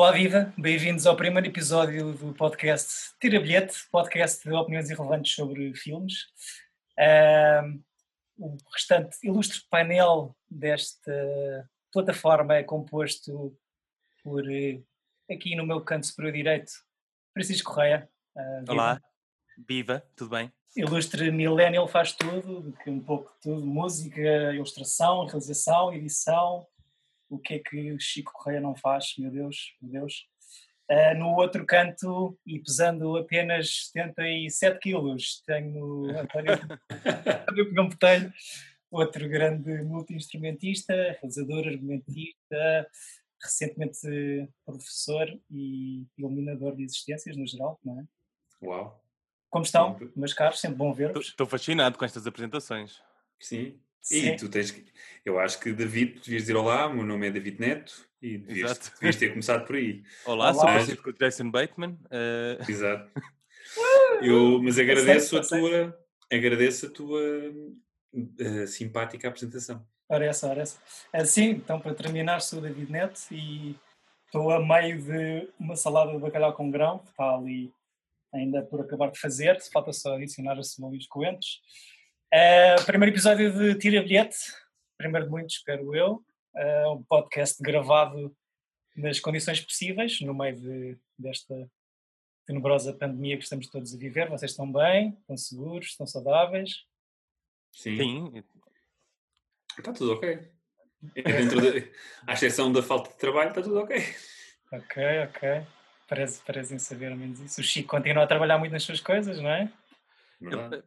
Olá, viva! Bem-vindos ao primeiro episódio do podcast Tira Bilhete, podcast de opiniões irrelevantes sobre filmes. Um, o restante ilustre painel desta plataforma é composto por, eh, aqui no meu canto superior direito, Francisco Correia. Uh, Olá, viva, tudo bem? Ilustre Millennial faz tudo, um pouco de tudo, música, ilustração, realização, edição, o que é que o Chico Correia não faz, meu Deus, meu Deus. Uh, no outro canto, e pesando apenas 77 quilos, tenho António, Botelho, outro grande multi-instrumentista, realizador, argumentista, recentemente professor e iluminador de existências no geral, não é? Uau! Como estão, meus caros? Sempre bom ver-vos. Estou fascinado com estas apresentações. Sim. Sim. E tu tens que. Eu acho que David, devias dizer olá, o meu nome é David Neto e devias, devias ter começado por aí. Olá, olá. sou parecido com o Jason Bateman. Uh... Exato. Eu, mas agradeço a tua. Agradeço a tua uh, simpática apresentação. Ora essa, ora essa. Assim, então para terminar, sou o David Neto e estou a meio de uma salada de bacalhau com grão, que está ali ainda por acabar de fazer, falta só adicionar a cebola e os coentros. Uh, primeiro episódio de Tira Bilhete, primeiro de muitos, espero eu. Uh, um podcast gravado nas condições possíveis, no meio de, desta tenebrosa pandemia que estamos todos a viver. Vocês estão bem? Estão seguros? Estão saudáveis? Sim. Sim. Está tudo ok. Dentro de, à exceção da falta de trabalho, está tudo ok. Ok, ok. Parece, parecem saber ao menos isso. O Chico continua a trabalhar muito nas suas coisas, não é?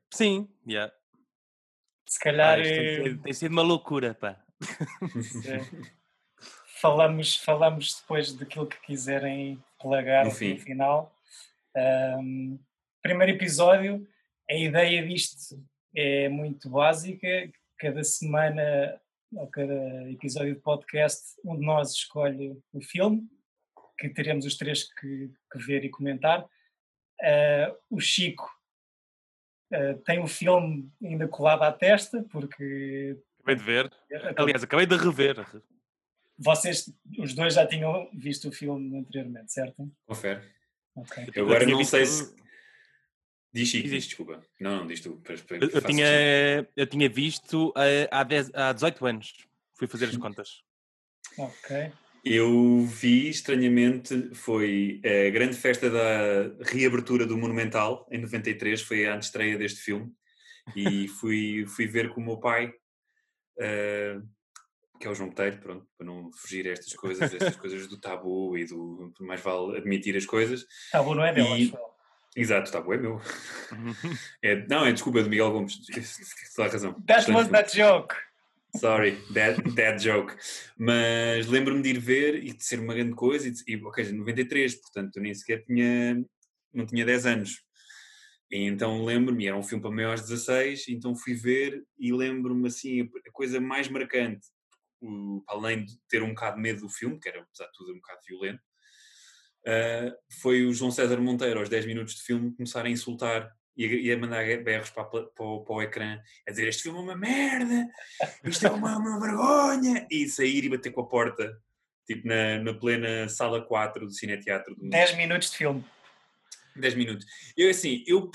Sim, yeah. Se calhar. Ah, tem, sido, tem, sido uma loucura, pá. falamos, falamos depois daquilo que quiserem plagar no, fim. no final. Um, primeiro episódio, a ideia disto é muito básica. Cada semana, ou cada episódio de podcast, um de nós escolhe o filme que teremos os três que, que ver e comentar. Uh, o Chico uh, tem o um filme ainda colado à testa, porque. Acabei de ver. Aliás, acabei de rever. Vocês, os dois, já tinham visto o filme anteriormente, certo? Confere. Okay. Eu agora eu não sei se. Diz Chico, diz, desculpa. Não, não, diz tu. Para, para eu, eu tinha, eu tinha visto uh, há, 10, há 18 anos. Fui fazer as contas. Ok. Eu vi, estranhamente, foi a grande festa da reabertura do Monumental, em 93, foi a antestreia deste filme, e fui, fui ver com o meu pai, uh, que é o João Botelho, pronto, para não fugir a estas coisas, estas coisas do tabu e do mais vale admitir as coisas. Tabu não é meu, e, acho. Exato, tabu é meu. é, não, é desculpa, de Miguel Gomes, a razão. That was that joke. Sorry, that joke. Mas lembro-me de ir ver e de ser uma grande coisa. E, e ok, 93, portanto eu nem sequer tinha, não tinha 10 anos. E então lembro-me, era um filme para maiores de 16, então fui ver e lembro-me assim, a coisa mais marcante, o, além de ter um bocado de medo do filme, que era apesar de tudo um bocado violento, uh, foi o João César Monteiro, aos 10 minutos de filme, começar a insultar e a, mandar berros para, para, para, o ecrã, a dizer este filme é uma merda, isto é uma, uma vergonha, e sair e bater com a porta, tipo na, na plena sala 4 do Cineteatro. 10 minutos de filme. 10 minutos. Eu assim, eu,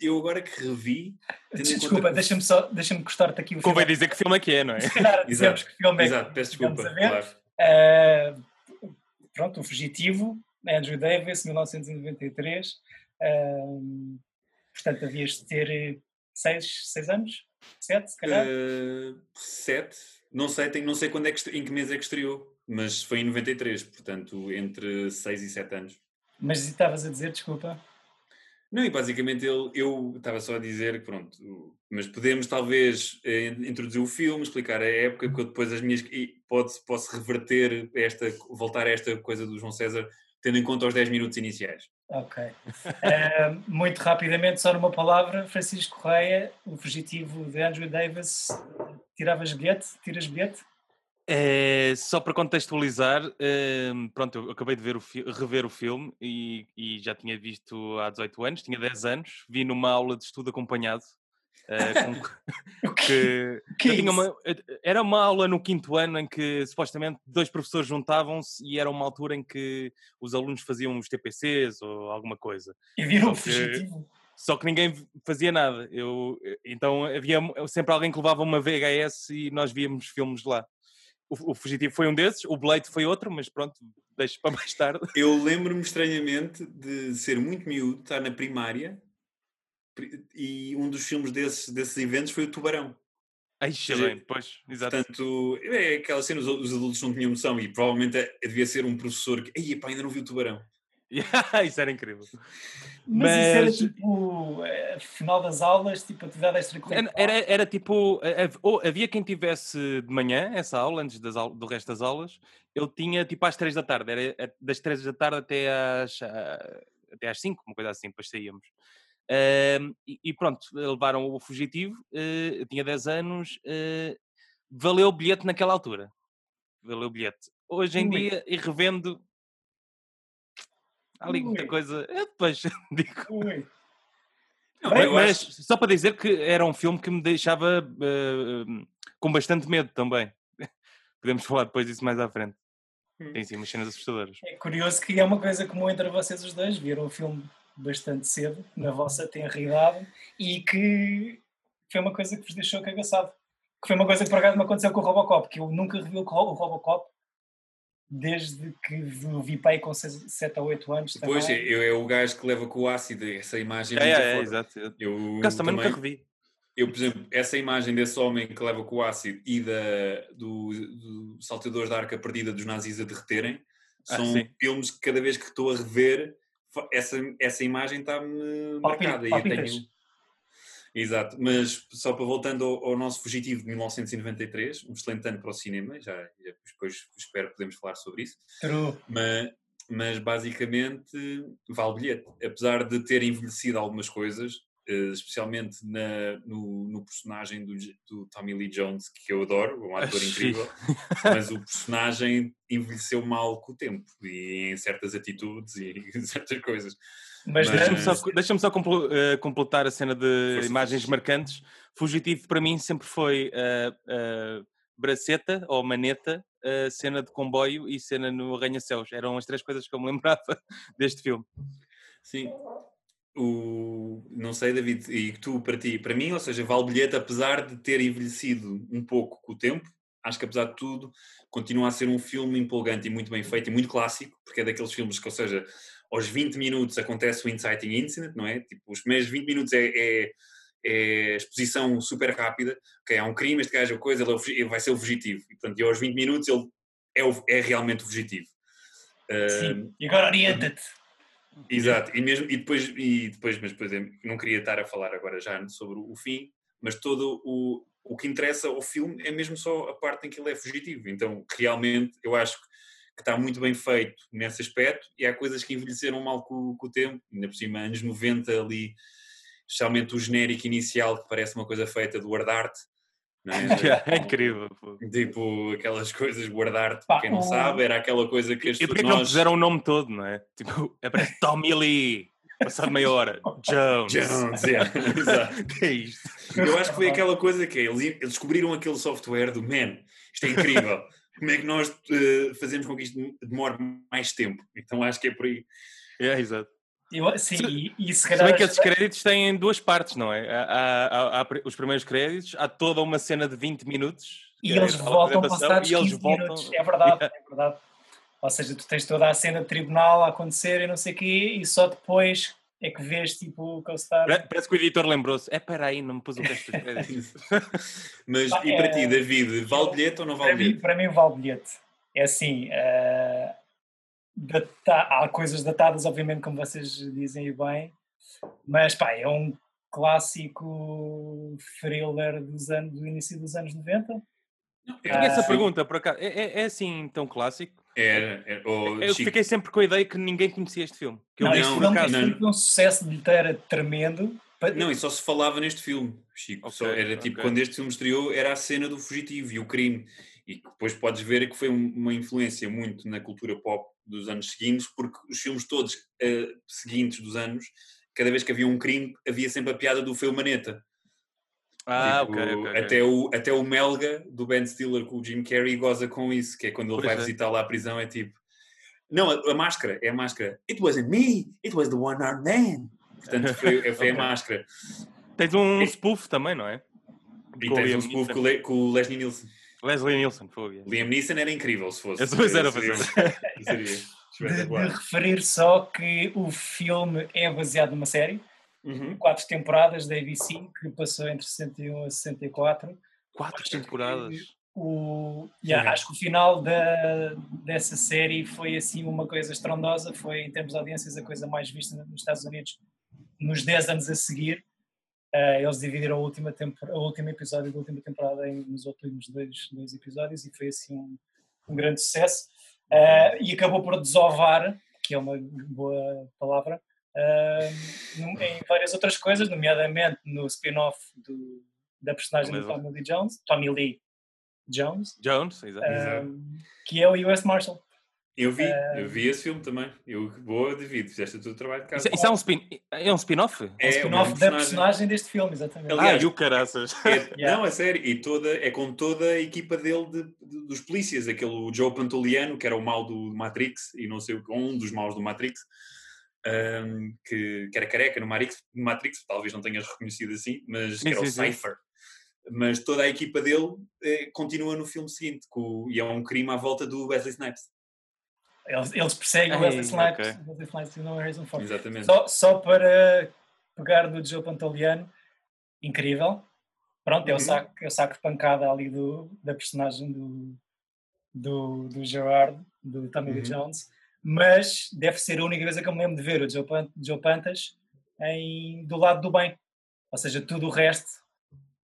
eu agora que revi. Desculpa, deixa-me só, deixa-me cortar-te aqui o filme. Convém dizer que filme é que é, não é? Dizemos que filme é Exato, peço desculpa, claro. Uh, pronto, o Fugitivo, Andrew Davis, 1993. Uh, Portanto, havias de ter eh, seis, seis anos? Sete, se calhar? Uh, sete. Não sei, tenho, não sei quando é que, em que mês é que estreou, mas foi em 93, portanto, entre seis e sete anos. Mas estavas a dizer, desculpa? Não, e basicamente ele, eu estava só a dizer que pronto, mas podemos talvez eh, introduzir o filme, explicar a época, depois as minhas. E pode, posso reverter esta, voltar a esta coisa do João César, tendo em conta os 10 minutos iniciais. Ok. Uh, muito rapidamente, só numa palavra, Francisco Correia, o fugitivo de Andrew Davis, tiravas bilhete? Tiras bilhete? É, só para contextualizar, uh, pronto, eu acabei de ver o rever o filme e, e, já tinha visto há 18 anos, tinha 10 anos, vi numa aula de estudo acompanhado Uh, com, que, que é tinha uma, era uma aula no quinto ano em que supostamente dois professores juntavam-se e era uma altura em que os alunos faziam os TPCs ou alguma coisa. E viram o fugitivo. Só que ninguém fazia nada. Eu, então havia sempre alguém que levava uma VHS e nós víamos filmes lá. O, o Fugitivo foi um desses, o Blade foi outro, mas pronto, deixo para mais tarde. Eu lembro-me estranhamente de ser muito miúdo, estar na primária e um dos filmes desses, desses eventos foi o Tubarão. Ai, bem, pois, exato. Portanto, é aquela cena, os, os adultos não tinham noção e provavelmente é, devia ser um professor que, ei, pá, ainda não viu o Tubarão. isso era incrível. Mas, Mas, isso era tipo, eh, final das aulas, tipo atividade extracurricular? Era, era tipo, ou havia quem tivesse de manhã essa aula, antes das, do resto das aulas, eu tinha tipo às três da tarde, era eh, das três da tarde até às, ah, até às cinco, uma coisa assim, depois saíamos. Uh, e, e, pronto, levaram o fugitivo, uh, tinha 10 anos, uh, valeu o bilhete naquela altura. Valeu o bilhete. Hoje em Ui. dia, e revendo, há ali muita Ui. coisa. Eu depois digo. Não, mas só para dizer que era um filme que me deixava com bastante medo também. Podemos falar depois disso mais à frente. Hum. Tem sim umas cenas assustadoras. É curioso que é uma coisa comum entre vocês os dois, viram o filme bastante cedo, na vossa tenra idade, e que foi uma coisa que vos deixou cagaçado. Que foi uma coisa que por acaso me aconteceu com o Robocop, que eu nunca revi o Robocop desde que o vi pai com 7 ou 8 anos. Pois, é, é o gajo que leva com o ácido, essa imagem. É, é, é, exato. Eu também, também nunca revi. Eu, por exemplo, essa imagem desse homem que leva com o ácido e da, do, do saltador da arca perdida dos nazis a derreterem, ah, são ah, filmes que cada vez que estou a rever essa, essa imagem está-me marcada. E eu tenho... Exato, mas só para voltando ao, ao, nosso fugitivo de 1993, um excelente ano para o cinema, já, já depois espero que podemos falar sobre isso. True. Mas, mas basicamente vale bilhete. Apesar de ter envelhecido algumas coisas, especialmente na, no, no, personagem do, do, Tommy Lee Jones, que eu adoro, um ator incrível, mas o personagem envelheceu mal com o tempo e em certas atitudes e em certas coisas. Mas, mas... deixa-me só, deixa só uh, completar a cena de Força imagens marcantes. Fugitivo para mim sempre foi uh, braceta ou maneta, cena de comboio e cena no arranha-céus. Eram as três coisas que eu me lembrava deste filme. Sim, o, não sei, David, e tu para ti, para mim, ou seja, vale bilhete, apesar de ter envelhecido um pouco com o tempo, acho que apesar de tudo, continua a ser um filme empolgante e muito bem feito e muito clássico, porque é daqueles filmes que, ou seja, aos 20 minutos acontece o inciting incident, não é? Tipo, os primeiros 20 minutos é, é, é exposição super rápida, ok, há um crime, este gajo é coisa, ele, é ele vai ser o fugitivo, e portanto, e aos 20 minutos ele é, o, é realmente o fugitivo. Sim, uh, e agora orienta-te. Exato, e, mesmo, e, depois, e depois, mas por exemplo, não queria estar a falar agora já sobre o fim, mas todo o, o que interessa ao filme é mesmo só a parte em que ele é fugitivo. Então, realmente, eu acho que está muito bem feito nesse aspecto e há coisas que envelheceram mal com, com o tempo, ainda por cima, anos 90 ali, especialmente o genérico inicial que parece uma coisa feita do Word Art, é? é incrível. Pô. Tipo, aquelas coisas guardar-te, para quem não sabe, era aquela coisa que as E porquê nós... não puseram o nome todo, não é? Tipo, aparece Tommy Lee, passado meia hora, Jones. Jones, yeah. exato. que é isto? Eu acho que foi aquela coisa que eles, eles descobriram aquele software do man, isto é incrível. Como é que nós uh, fazemos com que isto demore mais tempo? Então acho que é por aí. É, exato. Eu, sim, se, e, e se calhar. Se bem que esses créditos têm duas partes, não é? Há, há, há, os primeiros créditos, há toda uma cena de 20 minutos. E eles é voltam passados e eles voltam... minutos. É verdade, yeah. é verdade. Ou seja, tu tens toda a cena de tribunal a acontecer e não sei o quê, e só depois é que vês tipo o que está. Parece que o editor lembrou-se. É, para aí, não me pus o resto dos créditos. Mas e para é, ti, David, vale bilhete ou não vale para bilhete? Mim, para mim, vale bilhete. É assim. Uh data, há coisas datadas, obviamente, como vocês dizem bem, mas pá, é um clássico thriller dos anos, do início dos anos 90. Eu tinha essa pergunta, por acaso. É, é, é assim tão clássico? É, é oh, eu Chico. fiquei sempre com a ideia que ninguém conhecia este filme. Que não, este filme foi um sucesso de bilheteira tremendo. Não, e só se falava neste filme, Chico. Okay, só era tipo, okay. quando este filme estreou, era a cena do fugitivo e o crime. E depois podes ver que foi uma influência muito na cultura pop dos anos seguintes, porque os filmes todos uh, seguintes dos anos, cada vez que havia um crime, havia sempre a piada do Feu Maneta. Ah, Tipo, ok, ok. ok. Até, o, até o Melga do Ben Stiller com o Jim Carrey goza com isso, que é quando ele Pois vai é. visitar lá a prisão, é tipo. Não, a, a máscara, é a máscara. It wasn't me, it was the one-armed man. Portanto, foi, foi a máscara. Tens um spoof também, não é? E Com tens um spoof com, o Le- com o Leslie Nielsen. Leslie Nielsen, fogo. Liam Neeson era incrível se fosse. Esse era, seria De, de referir só que o filme é baseado numa série, Uhum. quatro temporadas da ABC, que passou entre 61 a 64. Quatro temporadas. O, yeah, acho que o final da, dessa série foi assim uma coisa estrondosa, foi em termos de audiências a coisa mais vista nos Estados Unidos nos 10 anos a seguir. Eh, eles dividiram a última o último episódio da última temporada em, nos últimos dois, dois episódios e foi assim um, um grande sucesso. Eh, e acabou por desovar, que é uma boa palavra, num- em várias outras coisas, nomeadamente no spin-off da personagem do. Tommy Lee Jones, Tommy Lee Jones, Jones, exato. Que é o US Marshal. Eu vi, Eh, eu vi esse filme também. Eu boa, David, fizeste o teu trabalho de casa. Isso, isso é um spin é um spin-off? É É, spin-off mesmo da personagem deste filme, exatamente. Ah, Aliás, e o caraças. É- Yeah. Não, é sério, e toda, é com toda a equipa dele de, de- dos polícias, aquele Joe Pantoliano, que era o mau do Matrix, e não sei um dos maus do Matrix, ahm, que, que era careca no Matrix, Matrix, talvez não tenhas reconhecido assim, mas Sim, que era o. Cypher. Mas toda a equipa dele eh, continua no filme seguinte, com, e é um crime à volta do Wesley Snipes. Eles, eles perseguem o Wesley Snipes, ok. Wesley Snipes e não o Harrison Ford. Exatamente. Só, só para pegar do Joe Pantoliano, incrível. Pronto, é, Uhum. o saco, é o saco de pancada ali do, da personagem do, do, do Gerard, do Tommy Lee Uhum. Jones, mas deve ser a única vez que eu me lembro de ver o Joe, Joe Pantas em, do lado do bem. Ou seja, tudo o resto,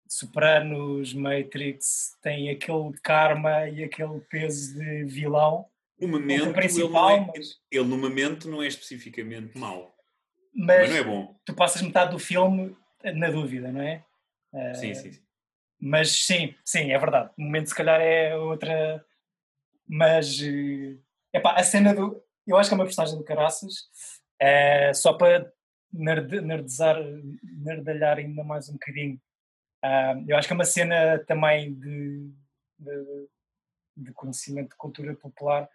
Sopranos, Matrix, tem aquele karma e aquele peso de vilão. No momento, ele, é, mas, ele no momento não é especificamente mau, mas mas não é bom. tu passas metade do filme na dúvida, não é? Eh, Sim, sim. sim. Mas sim, sim, é verdade. O momento se calhar é outra. Mas eh, epá, a cena do. Eu acho que é uma personagem do Caraças. eh, só para nerd, nerdizar, nerdalhar ainda mais um bocadinho. ah, eu acho que é uma cena também de, de, de conhecimento de cultura popular.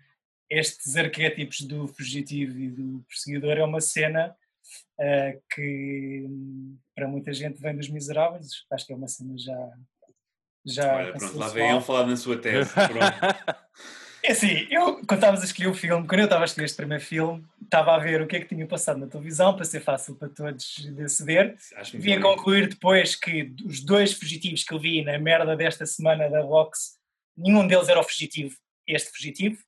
Estes arquétipos do fugitivo e do perseguidor é uma cena eh, que hum, para muita gente vem dos miseráveis. Acho que é uma cena já. já Olha, pronto, lá vem ele falar na sua tese. É assim, eu, quando estavas a escolher o filme, quando eu estava a escolher este primeiro filme, estava a ver o que é que tinha passado na televisão para ser fácil para todos. Acho muito Vim a concluir depois que os dois fugitivos que eu vi na merda desta semana da Vox, nenhum deles era o fugitivo, este fugitivo.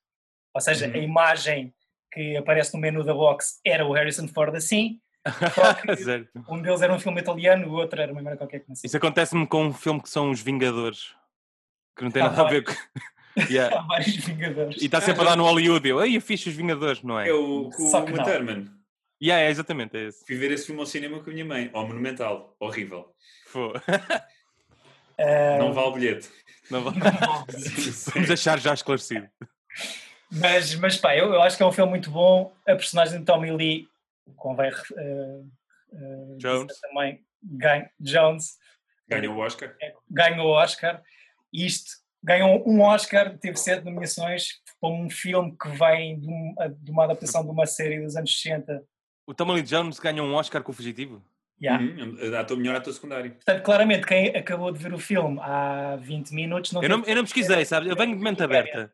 Ou seja, Uhum. a imagem que aparece no menu da Vox era o Harrison Ford assim. Um deles era um filme italiano, o outro era uma merda qualquer que não sei. Isso acontece-me com um filme que são Os Vingadores. Que não tem Ah, nada a vai. ver com. Yeah. Há vários Vingadores. E está sempre a dar no Hollywood. Eu, ei, eu fiz os Vingadores, não é? É o o. Thurman. Yeah, é exatamente, é esse. Fui ver esse filme ao cinema com a minha mãe. Ao Monumental. Horrível. Não vale bilhete. Não vale. Vamos deixar já esclarecido. Mas, mas pá, eu, eu acho que é um filme muito bom. A personagem de Tommy Lee, convém eh, eh, Jones. também, ganha, Jones, Ganhou o Oscar. ganhou o Oscar. Isto, ganhou um Oscar, teve sete nomeações para um filme que vem de, um- de uma adaptação de uma série dos anos 60. O Tommy Lee Jones ganhou um Oscar com o Fugitivo? Yeah. Uhum. Ator, melhor ator secundário. Portanto, claramente, quem acabou de ver o filme há 20 minutos não Eu não, eu não pesquisei, sabe? Eu venho de mente aberta.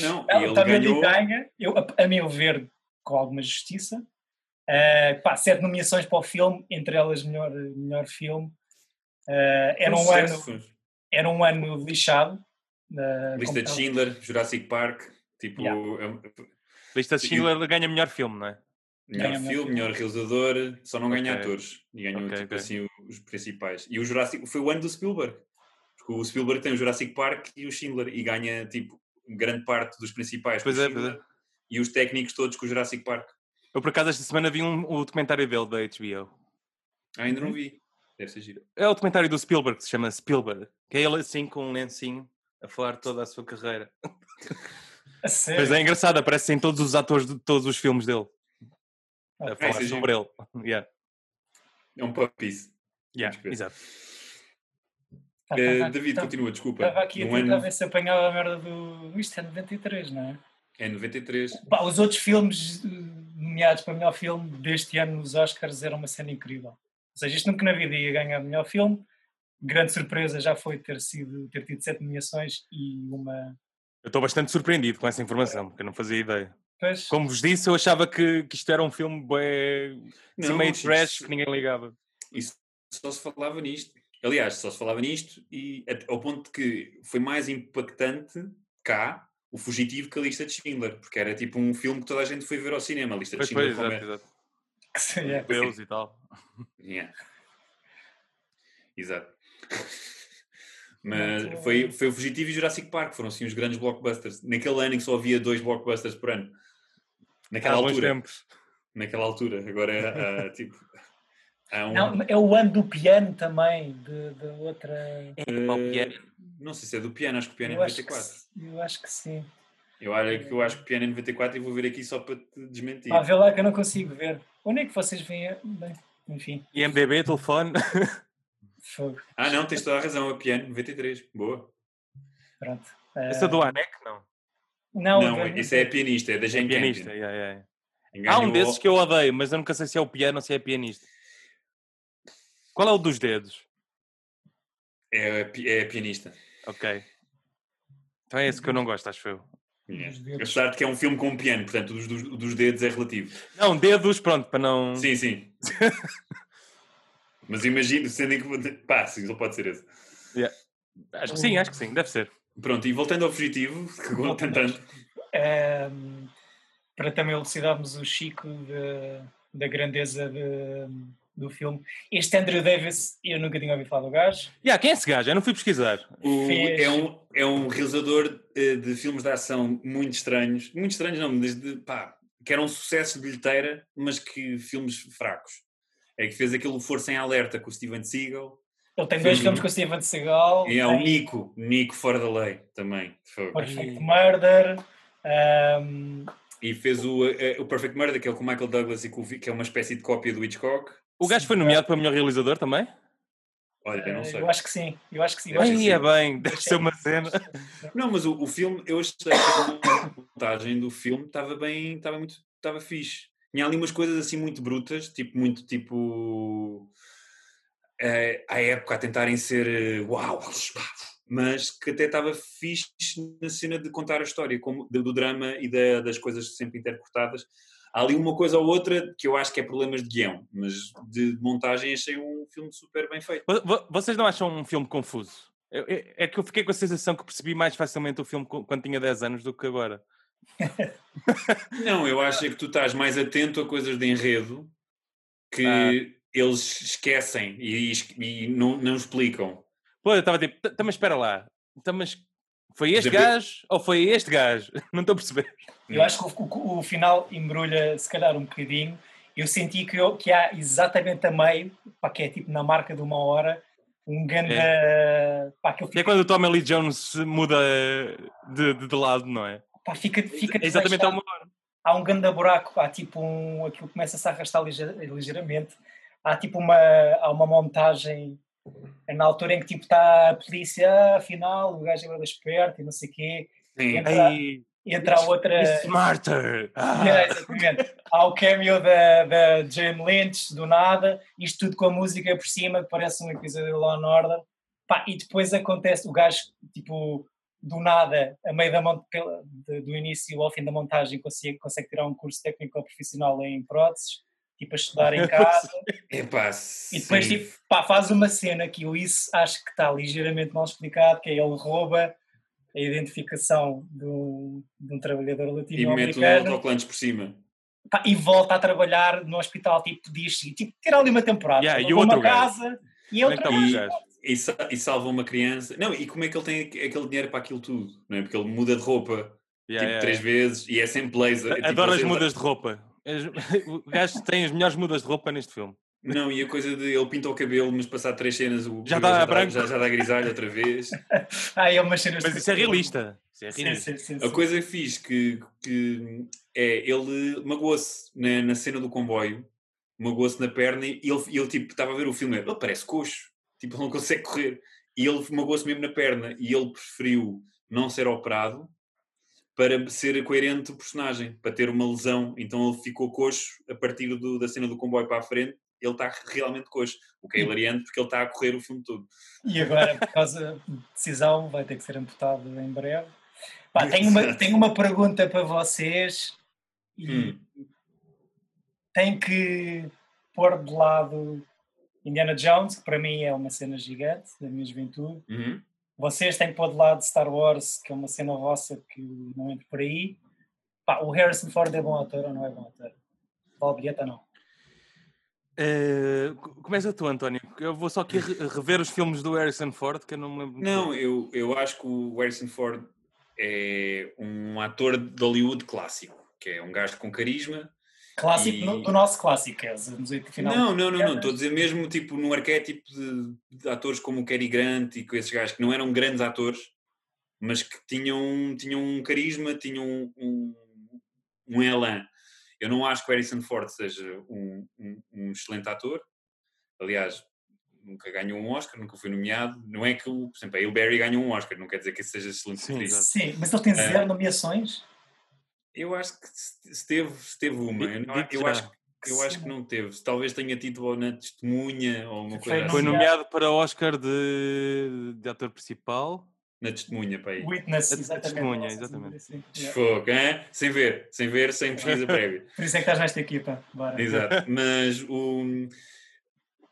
Não, Não, e ele também ganhou. ganha, eu, a, a meu ver, com alguma justiça. Uh, pá, sete nomeações para o filme, entre elas melhor, melhor filme. Uh, era, um ano, era um ano lixado. uh, Lista de Schindler, Jurassic Park. Tipo, Yeah. é Lista de Schindler ganha melhor filme, não é? Melhor Ganha filme, melhor realizador, só não ganha Ok. atores. E ganhou Ok, tipo ok. assim os principais. E o Jurassic foi o ano do Spielberg. Porque o Spielberg tem o Jurassic Park e o Schindler e ganha tipo grande parte dos principais. Pois é, pois Schindler E os técnicos todos com o Jurassic Park. Eu, por acaso, esta semana vi um, o documentário dele da HBO. Ah, ainda Uhum. não vi. Deve ser giro. É o documentário do Spielberg que se chama Spielberg. Que é ele assim com um lencinho a falar toda a sua carreira. A sério? Pois é engraçado, aparecem todos os atores de todos os filmes dele. A falar é sobre ele. Yeah. É um puppies. Yeah, exato. Tava- David, continua, desculpa. Estava aqui a tentar ano ver se apanhava a merda do. Isto é 93, não é? é 93. Pá, os outros filmes eh, nomeados para melhor filme deste ano nos Oscars eram uma cena incrível. Ou seja, isto nunca na vida ia ganhar melhor filme. Grande surpresa já foi ter, sido, ter tido sete nomeações e uma. Eu estou bastante surpreendido com essa informação, porque eu não fazia ideia. Pois, Como vos disse, eu achava que, que isto era um filme assim, Não, meio trash que ninguém ligava. Isso só se falava nisto. Aliás, só se falava nisto e ao ponto de que foi mais impactante cá o Fugitivo que a Lista de Schindler, porque era tipo um filme que toda a gente foi ver ao cinema, a Lista de Schindler. pois, exato, exato. sim, é. Deus e tal. Yeah. Exato. Mas foi, foi o Fugitivo e Jurassic Park, foram assim os grandes blockbusters. Naquele ano em que só havia dois blockbusters por ano. Naquela Há altura. tempos. Naquela altura. Agora é ah, tipo. Há um, Não, é o ano do piano também, de, de outra. É, piano. não sei se é do piano, acho que o piano é Eu que, 94. s- eu acho que sim. Eu, olha, que eu acho que o piano é 94 e vou ver aqui só para te desmentir. Pá, vê lá que eu não consigo ver. Onde é que vocês veem? Bem, enfim, IMDB, telefone. fogo. Ah, não, tens toda a razão, é piano 93. Boa. Pronto. Essa Eh, do ANEC, não. Não, Não, esse é pianista, é da Jane Pianista, Campion. yeah, yeah. Há um desses que eu odeio, mas eu nunca sei se é o piano ou se é pianista. Qual é o dos dedos? é, pi- é pianista. Ok. Então é esse que eu não gosto, acho eu. Yeah. Apesar de que é um filme com um piano, portanto, o dos, dos, dos dedos é relativo. Não, dedos, pronto, para não. Sim, sim. Mas imagino, sendo em que. Pá, sim, só pode ser esse. Acho que sim, acho que sim, deve ser. Pronto, e voltando ao fugitivo, que conta tanto. Ehm, para também elucidarmos o Chico de- da grandeza de- do filme. Este Andrew Davis, eu nunca tinha ouvido falar do gajo. Yeah, quem é esse gajo? Eu não fui pesquisar. O- Fez- é, um, é um realizador eh, de filmes de ação muito estranhos. Muito estranhos, não, desde. pá, que eram sucessos de bilheteira, mas que filmes fracos. É que fez aquele Força em Alerta com o Steven Seagal. Ele tem dois Sim. filmes com o Steven Seagal. E é o Nico, Nico fora da lei também. Perfect Murder. ehm, E fez o, eh, o Perfect Murder, que é com o Michael Douglas, e com o que é uma espécie de cópia do Hitchcock. O gajo foi nomeado para melhor realizador também? Olha, eu não eh, sei. eu acho que sim. Eu acho que sim. Aí sim. é bem, deve ser uma cena. Não, mas o, o filme, eu achei que a montagem do filme estava bem, estava muito, estava fixe. Tinha ali umas coisas assim muito brutas, tipo, muito tipo. Eh, à época a tentarem ser eh, uau, mas que até estava fixe na cena de contar a história, como, do, drama e da- das coisas sempre interpretadas. Há ali uma coisa ou outra que eu acho que é problemas de guião, mas de montagem achei um filme super bem feito. Vo- vo- Vocês não acham um filme confuso? É que eu fiquei com a sensação que percebi mais facilmente o filme quando tinha 10 anos do que agora. Não, eu acho é que tu estás mais atento a coisas de enredo que Ah. Eles esquecem e, e não, não explicam. Pô, eu estava tipo, "Tá- mas espera lá. Tá, mas foi este Exemplo- gajo ou foi este gajo? Não estou a perceber. Eu acho que o, o- o final embrulha, se calhar, um bocadinho. Eu senti que, eu- que há exatamente a meio, pá, que é tipo na marca de uma hora, um grande. Pá, que Que é quando o Tommy Lee Jones se muda de, de, de lado, não é? pá, fica, fica É exatamente a uma hora. Há um grande buraco, há tipo um. aquilo começa-se a arrastar ligeira- ligeiramente. Há tipo uma, há uma montagem é na altura em que tipo está a polícia, ah, afinal, o gajo é bem esperto e não sei o quê. Sim. Entra, Ei, entra a outra. Smarter! Ah. Yeah, exatamente. Há o cameo da, da Jane Lynch, do nada, isto tudo com a música por cima, que parece um episódio de Law and Order. Pá, e depois acontece, o gajo, tipo, do nada, a meio da mont- do início ao fim da montagem, consegue, consegue tirar um curso técnico ou profissional em próteses, tipo, a estudar em casa. Epá, E depois, sim. tipo, pá, faz uma cena que eu isso acho que está ligeiramente mal explicado, que é ele rouba a identificação de um, de um trabalhador e mete um latino-americano autocolantes por cima. pá, e volta a trabalhar no hospital, tipo, dias seguintes, tipo, tira ali uma temporada, Yeah, e outro uma gajo? casa e é ele que está o trabalha. gajo? E, e salva uma criança. Não, e como é que ele tem aqu- aquele dinheiro para aquilo tudo? Não é? Porque ele muda de roupa Yeah, tipo yeah, três yeah. vezes e é sempre blazer. Tipo, Adoro as vocês- mudas de roupa. As- O gajo tem as melhores mudas de roupa neste filme. Não, e a coisa de ele pinta o cabelo, mas passar três cenas o Já cabelo dá branco. já, já dá grisalho outra vez. Ah, é uma cena Mas isso é realista. Isso é Sim, realista. sim, sim, A sim. coisa fixe que, que é ele magoou-se na, na cena do comboio, magoou-se na perna e ele, ele tipo, estava a ver o filme, ele parece coxo, tipo, ele não consegue correr. E ele magoou-se mesmo na perna e ele preferiu não ser operado para ser coerente o personagem, para ter uma lesão. Então ele ficou coxo a partir do, da cena do comboio para a frente. Ele está realmente coxo, o que é hilariante porque ele está a correr o filme todo. E agora, por causa de decisão, vai ter que ser amputado em breve. Pá, tenho, uma, tenho uma pergunta para vocês e Hum. tenho que pôr de lado Indiana Jones, que para mim é uma cena gigante da minha juventude. Uhum. Vocês têm que pôr de lado Star Wars, que é uma cena vossa que não entra por aí. Pá, o Harrison Ford é bom ator ou não é bom ator? Vale bilhete ou não? Eh, co- começa tu, António. Eu vou só aqui re- rever os filmes do Harrison Ford, que eu não me lembro. muito Não, eu, eu acho que o Harrison Ford é um ator de Hollywood clássico, que é um gajo com carisma. Clássico, E- no- do nosso clássico, é os anos 80 final. Não, não, não. Estou a dizer mesmo tipo num arquétipo de, de atores como o Cary Grant e com esses gajos que não eram grandes atores, mas que tinham, tinham um carisma, tinham um, um, um elan. Eu não acho que o Harrison Ford seja um, um, um excelente ator. Aliás, nunca ganhou um Oscar, nunca foi nomeado. Não é que, o, por exemplo, a Hale Berry ganhou um Oscar, não quer dizer que seja excelente Sim. Sim, mas ele tem É. zero nomeações. Eu acho que se teve, se teve uma. Eu, não- Digo-te eu acho, eu acho que não teve. Talvez tenha tido ou na testemunha ou uma Foi coisa Foi assim. nomeado. nomeado para Oscar de, de ator principal. Na testemunha, para aí. Witness, exatamente. testemunha, exatamente. sim, yeah. Desfogo, hein? Sem ver, sem ver, sem pesquisa prévia. Por isso é que estás nesta equipa. Bora. Exato. Mas o.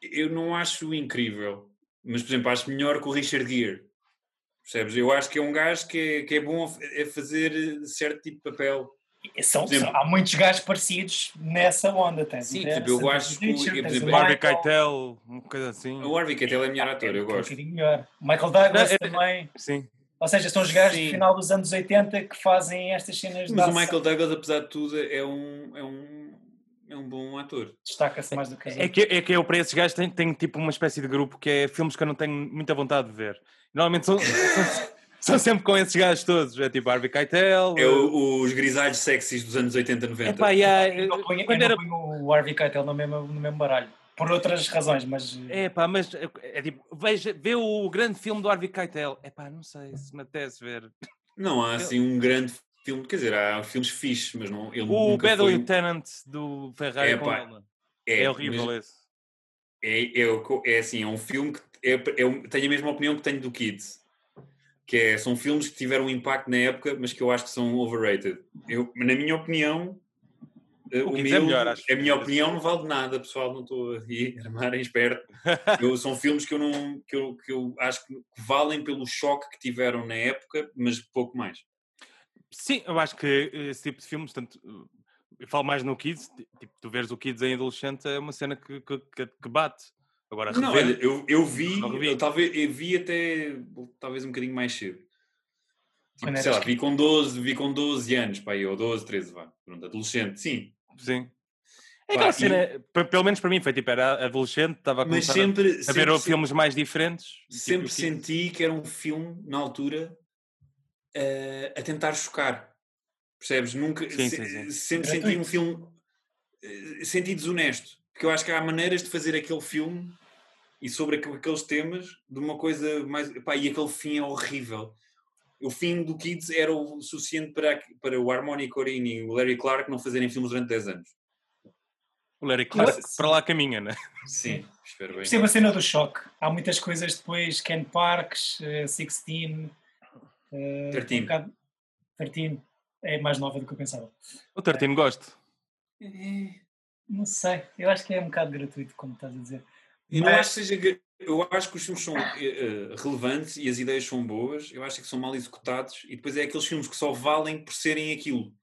Eu não acho incrível. Mas, por exemplo, acho melhor que o Richard Gere. Percebes? Eu acho que é um gajo que é, que é bom a fazer certo tipo de papel. São, exemplo- há muitos gajos parecidos nessa onda. Tens Sim, tipo, eu acho que o- Harvey. Keitel, uma coisa assim. O Harvey Keitel é melhor Ah, ator, eu um gosto. bocadinho melhor. Michael Douglas Não, é- também. Sim. Ou seja, são os gajos do final dos anos 80 que fazem estas cenas de Mas o. Michael Douglas, apesar de tudo, é um, é um, é um bom ator. Destaca-se mais do que as É que, é que eu, para esses gajos, tenho, tenho tipo uma espécie de grupo que é filmes que eu não tenho muita vontade de ver. Normalmente são, são, são sempre com esses gajos todos. É tipo Harvey Keitel. É o- os grisalhos sexys dos anos 80, 90. Epá, yeah, Eu não ponho, quando eu era não ponho o Harvey Keitel no mesmo, no mesmo baralho. Por outras razões, mas... É pá, mas é, é tipo, veja, vê o grande filme do Harvey Keitel. É pá, não sei se me apetece ver. Não há assim um grande filme, quer dizer, há filmes fixes, mas não, ele O nunca Bad foi... Lieutenant do Ferrari É, com pá, mano. É, horrível mas esse. É, é, é assim, é um filme que é, é tenho a mesma opinião que tenho do Kids. Que é, são filmes que tiveram um impacto na época, mas que eu acho que são overrated. Eu, na minha opinião, eh, O o é meu- melhor, acho. a minha opinião não vale nada, pessoal. Não estou aqui a armar em esperto. Eu, são filmes que eu, não, que, eu, que eu acho que valem pelo choque que tiveram na época, mas pouco mais. Sim, eu acho que esse tipo de filmes, tanto, eu falo mais no Kids, ti- tipo, tu veres o Kids em adolescente é uma cena que, que, que- bate. Agora, Não, rever- olha, eu, eu vi, eu, talvez, eu vi até talvez um bocadinho mais cedo. Tipo, sei lá, vi com 12, vi com 12 anos, pá, ou 12, 13, vá. Pronto, adolescente, sim. Sim. É Pá, aquela e- cena, pe- pelo menos para mim, foi tipo, era adolescente, estava a Mas começar sempre, a, a ver sempre, filmes mais diferentes. tipo sempre o Kids. senti que era um filme, na altura, eh, a tentar chocar. Percebes? Nunca, Sim, se- sim, sim. Sempre senti um filme, eh, senti desonesto. Porque eu acho que há maneiras de fazer aquele filme e sobre aqu- aqueles temas de uma coisa mais. Pá, e aquele fim é horrível. O fim do Kids era o suficiente para, para o Harmony Corine e o Larry Clark não fazerem filmes durante 10 anos. O Larry Clark Mas- para lá caminha, né? Sim, espero bem. Percebo a cena do choque. Há muitas coisas depois, Ken Parks, eh, Sixteen, eh, 13. um bocado- 13. É mais nova do que eu pensava. O Tartino gosto. Não sei, eu acho que é um bocado gratuito, como estás a dizer. E não Mas- acho que seja. Eu acho que os filmes são eh, eh, relevantes e as ideias são boas. Eu acho que são mal executados. E depois é aqueles filmes que só valem por serem aquilo.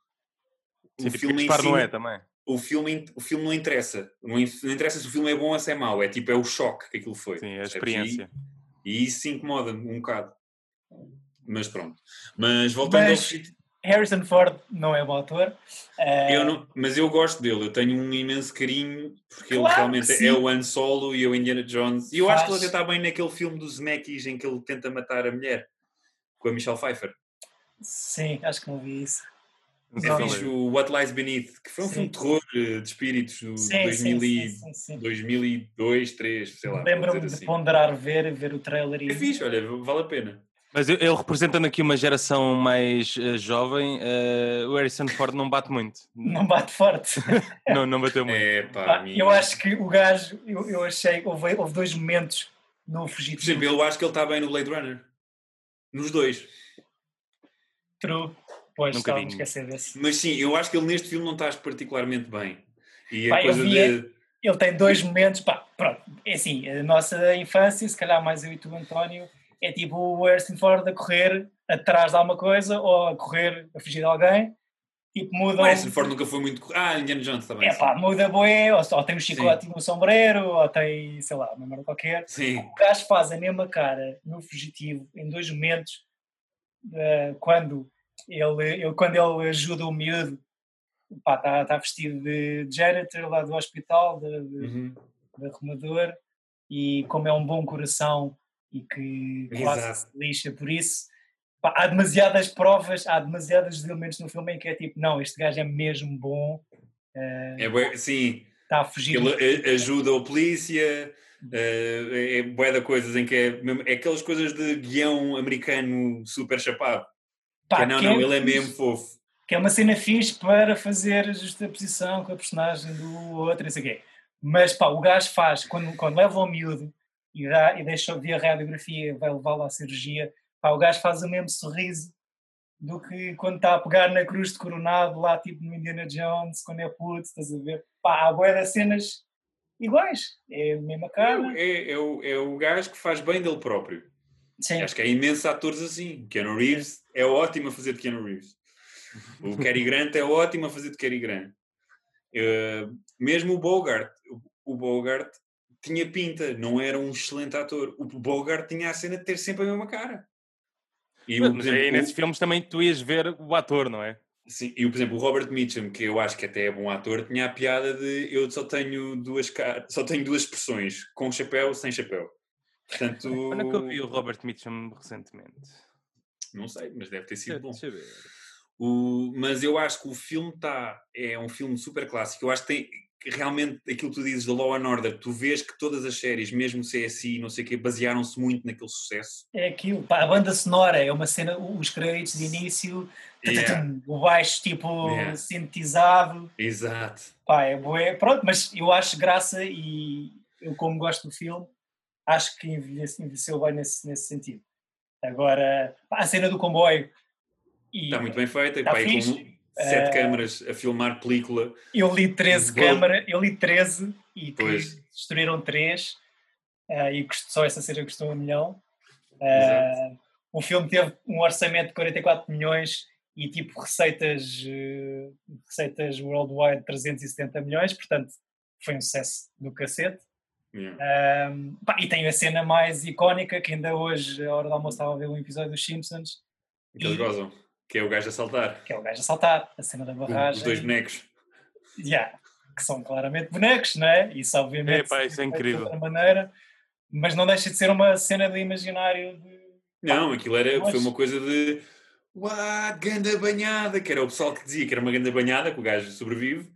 Sim, O filme, em si, não é também. o, filme, o filme não interessa. Não, in- não interessa se o filme é bom ou se é mau. É tipo, é o choque que aquilo foi. Sim, é a experiência. E, e isso incomoda-me um bocado. Mas pronto. Mas voltando ao Mas Harrison Ford não é bom ator. Eh, Eu não, mas eu gosto dele, eu tenho um imenso carinho porque ele Claro que realmente é o Han Solo e o Indiana Jones. E eu acho que ele Faz. até está bem naquele filme dos Mackies em que ele tenta matar a mulher com a Michelle Pfeiffer. Sim, acho que não vi isso. É fixe o What Lies Beneath, que foi um Sim. filme de terror eh, de espíritos do Sim, 2000 sim, e- sim, sim, sim. 2002, 2003, sei lá. Lembro-me de assim. ponderar ver, ver o trailer e É fixe, olha, vale a pena. Mas eu, eu representando aqui uma geração mais eh, jovem, eh, o Harrison Ford não bate muito. não bate forte. não, não bateu muito. É pá, Pá, minha- eu acho que o gajo, eu, eu achei, houve, houve dois momentos no Por Fugitivo. exemplo, eu acho que ele está bem no Blade Runner. Nos dois. True. Pois, Nunca estava a vi. esquecer desse. Mas sim, eu acho que ele neste filme não está particularmente bem. E a Pá, eu coisa vi- de. Ele tem dois momentos, pá, pronto, é assim, a nossa infância, se calhar mais eu e tu, António, é tipo o Harrison Ford a correr atrás de alguma coisa ou a correr a fugir de alguém, tipo mudam... O Harrison Ford nunca foi muito. Ah, Indiana Jones também. É pá, muda boé, ou, ou tem um chicote Sim. no sombreiro, ou tem, sei lá, uma merda qualquer. Sim. O gajo faz a mesma cara no fugitivo em dois momentos, eh, quando, ele, ele, quando ele ajuda o miúdo, está tá vestido de janitor lá do hospital, de, de, Uhum. de arrumador, e como é um bom coração e que quase Exato. se lixa por isso, pá, há demasiadas provas, há demasiados elementos no filme em que é tipo, não, este gajo é mesmo bom, eh, É bué- sim, está a fugir. ele ajuda a polícia, eh, é bué de coisas em que é, mesmo- é aquelas coisas de guião americano super chapado. Pá, Que é, não, que não, é ele é mesmo fofo. que é uma cena fixe para fazer a justaposição com a personagem do outro, não sei o quê. Mas pá, o gajo faz, quando, quando leva ao miúdo e, dá, e deixa via radiografia, vai levá-lo à cirurgia, pá, o gajo faz o mesmo sorriso do que quando está a pegar na cruz de coronado, lá tipo no Indiana Jones, quando é puto, estás a ver? Pá, há boia das cenas iguais, é a mesma cara. É, é o, é o gajo que faz bem dele próprio. Sim, Acho que há imensos atores assim. Keanu Reeves é ótimo a fazer de Keanu Reeves. O Cary Grant é ótimo a fazer de Cary Grant. Eh, mesmo o Bogart, o Bogart tinha pinta, não era um excelente ator. O Bogart tinha a cena de ter sempre a mesma cara. E, Mas, o, mas exemplo, aí o- nesses filmes também tu ias ver o ator, não é? Sim, e, por exemplo, o Robert Mitchum, que eu acho que até é bom ator, tinha a piada de eu só tenho duas caras, só tenho duas expressões, com chapéu, sem chapéu. Portanto, Quando é que eu vi o Robert Mitchum recentemente? não sei, mas deve ter sido bom. Deixa eu ver. O, mas eu acho que o filme está. É um filme super clássico. Eu acho que tem que realmente aquilo que tu dizes da Law and Order, tu vês que todas as séries, mesmo CSI, não sei o quê, basearam-se muito naquele sucesso. é aquilo. Pá, a banda sonora é uma cena, os créditos de início, Yeah. o baixo tipo Yeah. sintetizado. Exato. Pá, é bué. Pronto, mas eu acho graça e eu, como gosto do filme, acho que envelhece- envelheceu bem nesse, nesse sentido. Agora, pá, a cena do comboio. E Está muito bem feita. Tá pá, fixe. Sete Eh, câmaras a filmar película. Eu li 13 Bom. câmaras, eu li 13 e Pois. destruíram 3 e custou- só essa cena custou um milhão. Eh, o filme teve um orçamento de 44 milhões e tipo receitas, eh, receitas worldwide 370 milhões, portanto foi um sucesso do cacete. Yeah. Um, pá, e tem a cena mais icónica que ainda hoje, a hora do almoço, estava a ver um episódio dos Simpsons, Que eles E- gozam. Que é o gajo a saltar. que é o gajo a saltar, a cena da Os barragem. dois bonecos. Yeah, que são claramente bonecos, não é? Isso obviamente Epá, isso é feito de incrível. outra maneira, mas não deixa de ser uma cena do imaginário de... Não, aquilo era, Mas- foi uma coisa de. What, ganda banhada! Que era o pessoal que dizia que era uma ganda banhada, que o gajo sobrevive.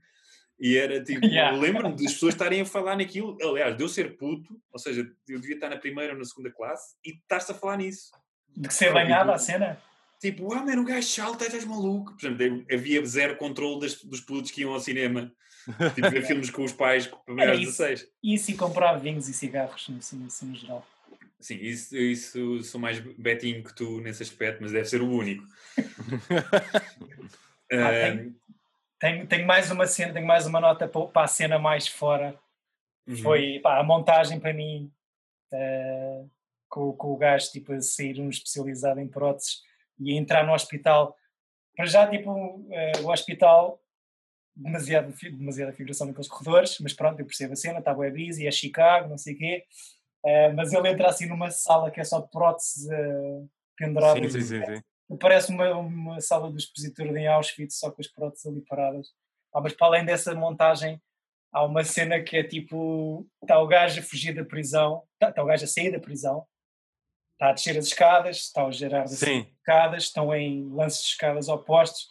E era tipo, Yeah. lembro-me das pessoas estarem a falar naquilo. Aliás, de eu ser puto, ou seja, eu devia estar na primeira ou na segunda classe e estar-se a falar nisso. de ser banhada a cena. Tipo, ah, mano, o gajo salta, estás maluco. Por exemplo, havia zero controle das- dos putos que iam ao cinema. Tipo, ver filmes com os pais para maiores de isso. 16. Isso e comprar vinhos e cigarros, no, no, no geral. Sim, isso, isso sou mais betinho que tu nesse aspecto, mas deve ser o único. Ah, tem- Tenho, tenho mais uma cena, tenho mais uma nota para, a cena mais fora. uhum. Foi pá, a montagem para mim, eh, com, com o gajo tipo, a sair um especializado em próteses e entrar no hospital. Para já, tipo, eh, o hospital, demasiado, demasiada figuração naqueles corredores, mas pronto, eu percebo a cena, está bem busy, é Chicago, não sei o quê. Eh, mas ele entra assim numa sala que é só de próteses uh, penduradas. Sim, sim, sim, sim. Parece uma, uma sala do expositor em Auschwitz, só com as próteses ali paradas. Ah, mas para além dessa montagem, há uma cena que é tipo: está o gajo a fugir da prisão, está, está o gajo a sair da prisão, está a descer as escadas, está o Gerardo Sim. as escadas, estão em lances de escadas opostos,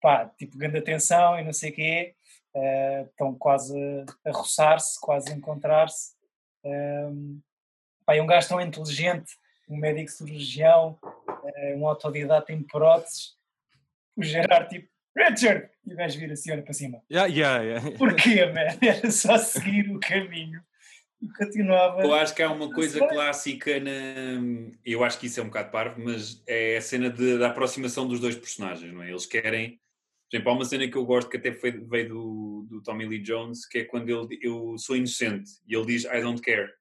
pá, tipo, grande atenção e não sei o quê, uh, estão quase a, roçar-se, quase a encontrar-se. Um, pá, é um gajo tão inteligente, um médico cirurgião, uh, um autodidata em próteses, o Gerard, tipo, Richard! E o gajo vira assim, olha para cima. Yeah, yeah, yeah. Porquê, man? Era só seguir o caminho. Continuava. Eu acho que há uma coisa clássica na. Eu acho que isso é um bocado parvo, mas é a cena de, da aproximação dos dois personagens, não é? Eles querem. Por exemplo, há uma cena que eu gosto que até foi, veio do, do Tommy Lee Jones, que é quando ele eu sou inocente e ele diz I don't care.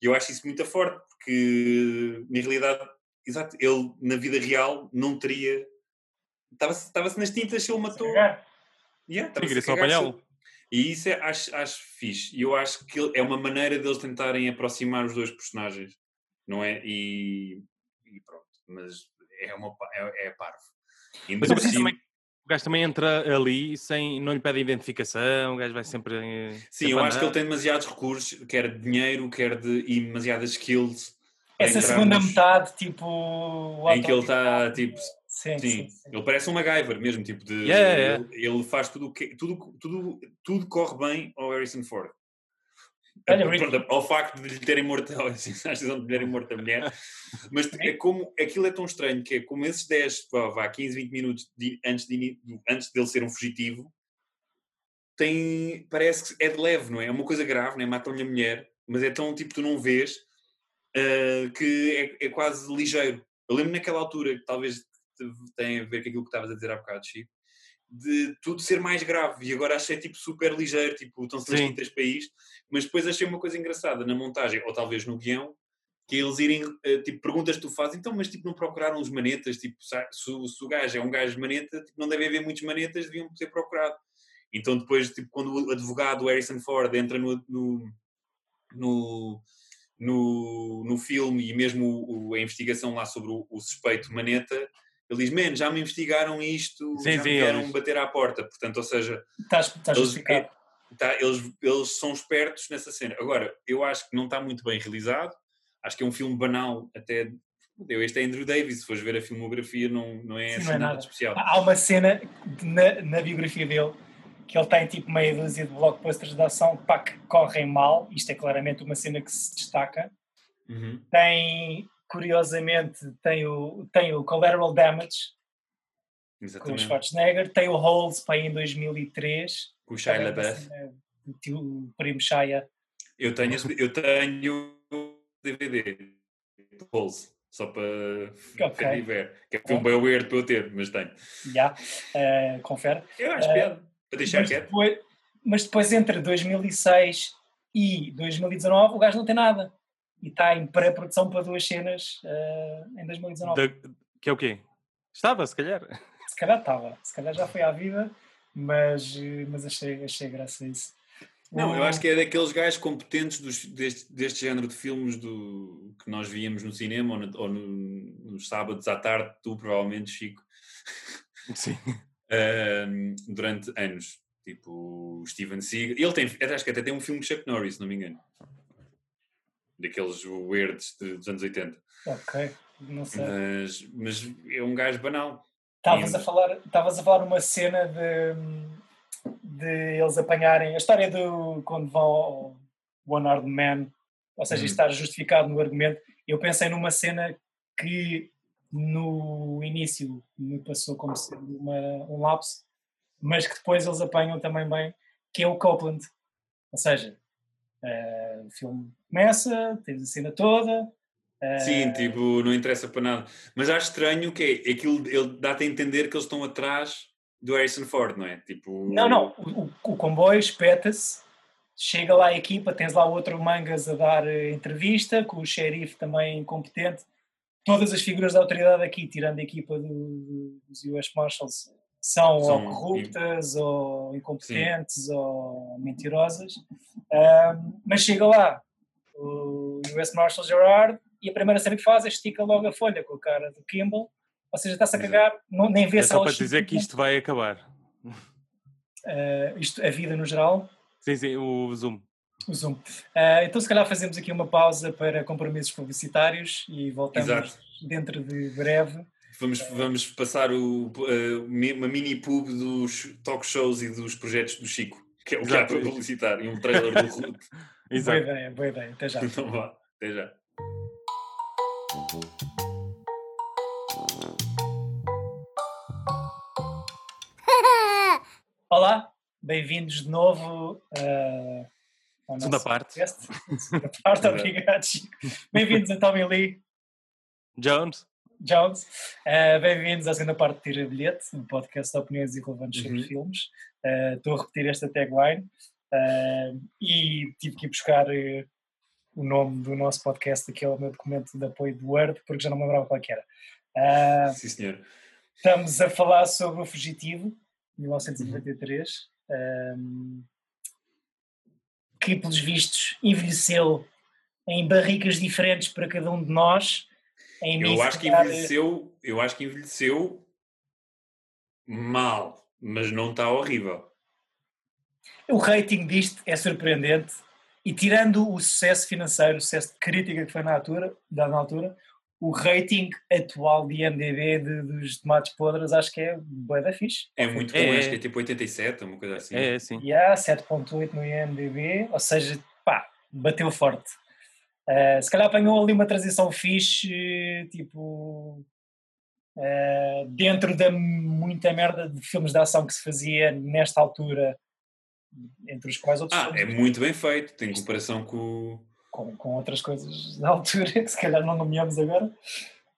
E eu acho isso muito forte, porque na realidade, exato, ele na vida real não teria Estava-se estava nas tintas se ele matou. Yeah, só apanhá-lo. E isso é, acho, acho fixe. E eu acho que é uma maneira deles tentarem aproximar os dois personagens, não é? E, e pronto, mas é, uma, é, é parvo. Mas assim, também, o gajo também entra ali sem, não lhe pede identificação, o gajo vai sempre. Sim, eu acho que ele tem demasiados recursos, quer de dinheiro, quer de. e demasiadas skills. Essa segunda metade, tipo. Em que ele está, tipo, Sim, sim, sim, ele parece um MacGyver mesmo, tipo de. Yeah, yeah. Ele, ele, faz tudo o que. Tudo, tudo, tudo corre bem ao Harrison Ford. Olha, Pronto, ao facto de lhe terem morto, a decisão de lhe terem morto a mulher, mas é como aquilo é tão estranho que é como esses 10, vá, 15, 20 minutos de, antes, de, antes dele ser um fugitivo, tem, parece que é de leve, não é? É uma coisa grave, não é? Matam-lhe a mulher, mas é tão tipo, tu não vês uh, que é, é, quase ligeiro. Eu lembro naquela altura, que talvez tem a ver com aquilo que estavas a dizer há bocado, Chico, de tudo ser mais grave. E agora achei tipo super ligeiro, tipo, estão-se nas quintas para isto, mas depois achei uma coisa engraçada na montagem, ou talvez no guião, que eles irem, eh, tipo, perguntas que tu fazes, então, mas tipo, não procuraram os manetas, tipo, se, se o gajo é um gajo de maneta, tipo, não deve haver muitos manetas, deviam ter procurado. Então depois, tipo, quando o advogado Harrison Ford entra no, no, no, no, no filme e mesmo o, a investigação lá sobre o, o suspeito Maneta, ele diz, man, já me investigaram isto, sim, já sim, me querem eles... bater à porta. Portanto, ou seja, estás, estás eles, é, tá, eles, eles são espertos nessa cena. Agora, eu acho que não está muito bem realizado, acho que é um filme banal, até este é Andrew Davis, se fores ver a filmografia, não, não é, Sim, assim não é nada especial. Há uma cena na, na biografia dele que ele tem tipo meia dúzia de blockbusters de ação pá, que correm mal, isto é claramente uma cena que se destaca. Uhum. Tem curiosamente, tem o, tem o Collateral Damage Exatamente. com o Schwarzenegger, tem o Holes para em 2003. Com o Shia LaBeouf. O primo Shia. Eu tenho, eu tenho DVD Holes, só para okay. ver. Que é um bem weird para eu ter, mas tenho. Já, yeah. uh, confere. Eu acho uh, piada, para deixar mas quieto. Depois, mas depois entre 2006 e 2019 o gajo não tem nada e está em pré-produção para duas cenas uh, em 2019. De, que é o quê? Estava, se calhar. Se calhar estava, se calhar já foi à vida, mas, mas achei, achei graça a isso. Não, eu acho que é daqueles gajos competentes dos, deste, deste género de filmes do, que nós víamos no cinema ou, no, ou no, nos sábados à tarde, tu provavelmente, Chico. Sim. Uh, durante anos. Tipo, Steven Seagal. Ele tem, acho que até tem um filme de Chuck Norris, se não me engano daqueles de, dos anos 80. Ok, não sei. Mas, mas é um gajo banal. Estavas a falar, estavas a falar uma cena de, de eles apanharem a história do quando vão ao One Armed Man, ou seja, hum. estar justificado no argumento. Eu pensei numa cena que no início me passou como sendo uma, um lapso, mas que depois eles apanham também bem, que é o Copeland. Ou seja, Uh, o filme começa, tens a cena toda. Uh... Sim, tipo, não interessa para nada. Mas acho estranho que é, aquilo, ele dá-te a entender que eles estão atrás do Harrison Ford, não é? Tipo... Não, não, o, o comboio espeta-se, chega lá a equipa, tens lá outro Mangas a dar eh, entrevista, com o xerife também incompetente. Todas as figuras da autoridade aqui, tirando a equipa do, dos US Marshals, são, são ou corruptas, ou incompetentes, Sim. ou mentirosas. Um, mas chega lá o US Marshal Gerard e a primeira cena que faz é estica logo a folha com a cara do Kimball, ou seja, está-se a cagar, não, nem vê é só para dizer que isto vai acabar. Uh, isto, a vida no geral. Sim, sim, o Zoom. O Zoom. Uh, então, se calhar, fazemos aqui uma pausa para compromissos publicitários e voltamos Exato. dentro de breve Vamos, vamos passar o, uh, uma mini pub dos talk shows e dos projetos do Chico, que é o que há para publicitar, e um trailer do Ruth. Boa ideia, boa ideia. Até já. Então vá, até já. Olá, bem-vindos de novo uh, à segunda parte. Segunda parte, obrigado, Chico. Bem-vindos a Tommy Lee. Jones. Jones. Uh, Bem-vindos à segunda parte de Tira Bilhete, um podcast de opiniões irrelevantes sobre uhum. filmes. Uh, estou a repetir esta tagline uh, e tive que ir buscar o nome do nosso podcast, que é o meu documento de apoio do Word, porque já não me lembrava qual que era. Sim, senhor. Estamos a falar sobre O Fugitivo, 1993, um, que, pelos vistos, envelheceu em barricas diferentes para cada um de nós. Eu acho que envelheceu, eu acho que envelheceu mal, mas não está horrível. O rating disto é surpreendente e tirando o sucesso financeiro, o sucesso de crítica que foi na altura, na altura o rating atual de IMDB de, dos tomates podres acho que é bué da fixe. É muito bom, é, acho que é tipo 87, uma coisa assim. É, sim. Yeah, 7.8 no IMDB, ou seja, pá, bateu forte. Uh, se calhar apanhou ali uma transição fixe, tipo, uh, dentro da muita merda de filmes de ação que se fazia nesta altura, entre os quais outros Ah, é muito bem feito, tem comparação com com, com outras coisas da altura que se calhar não nomeamos agora.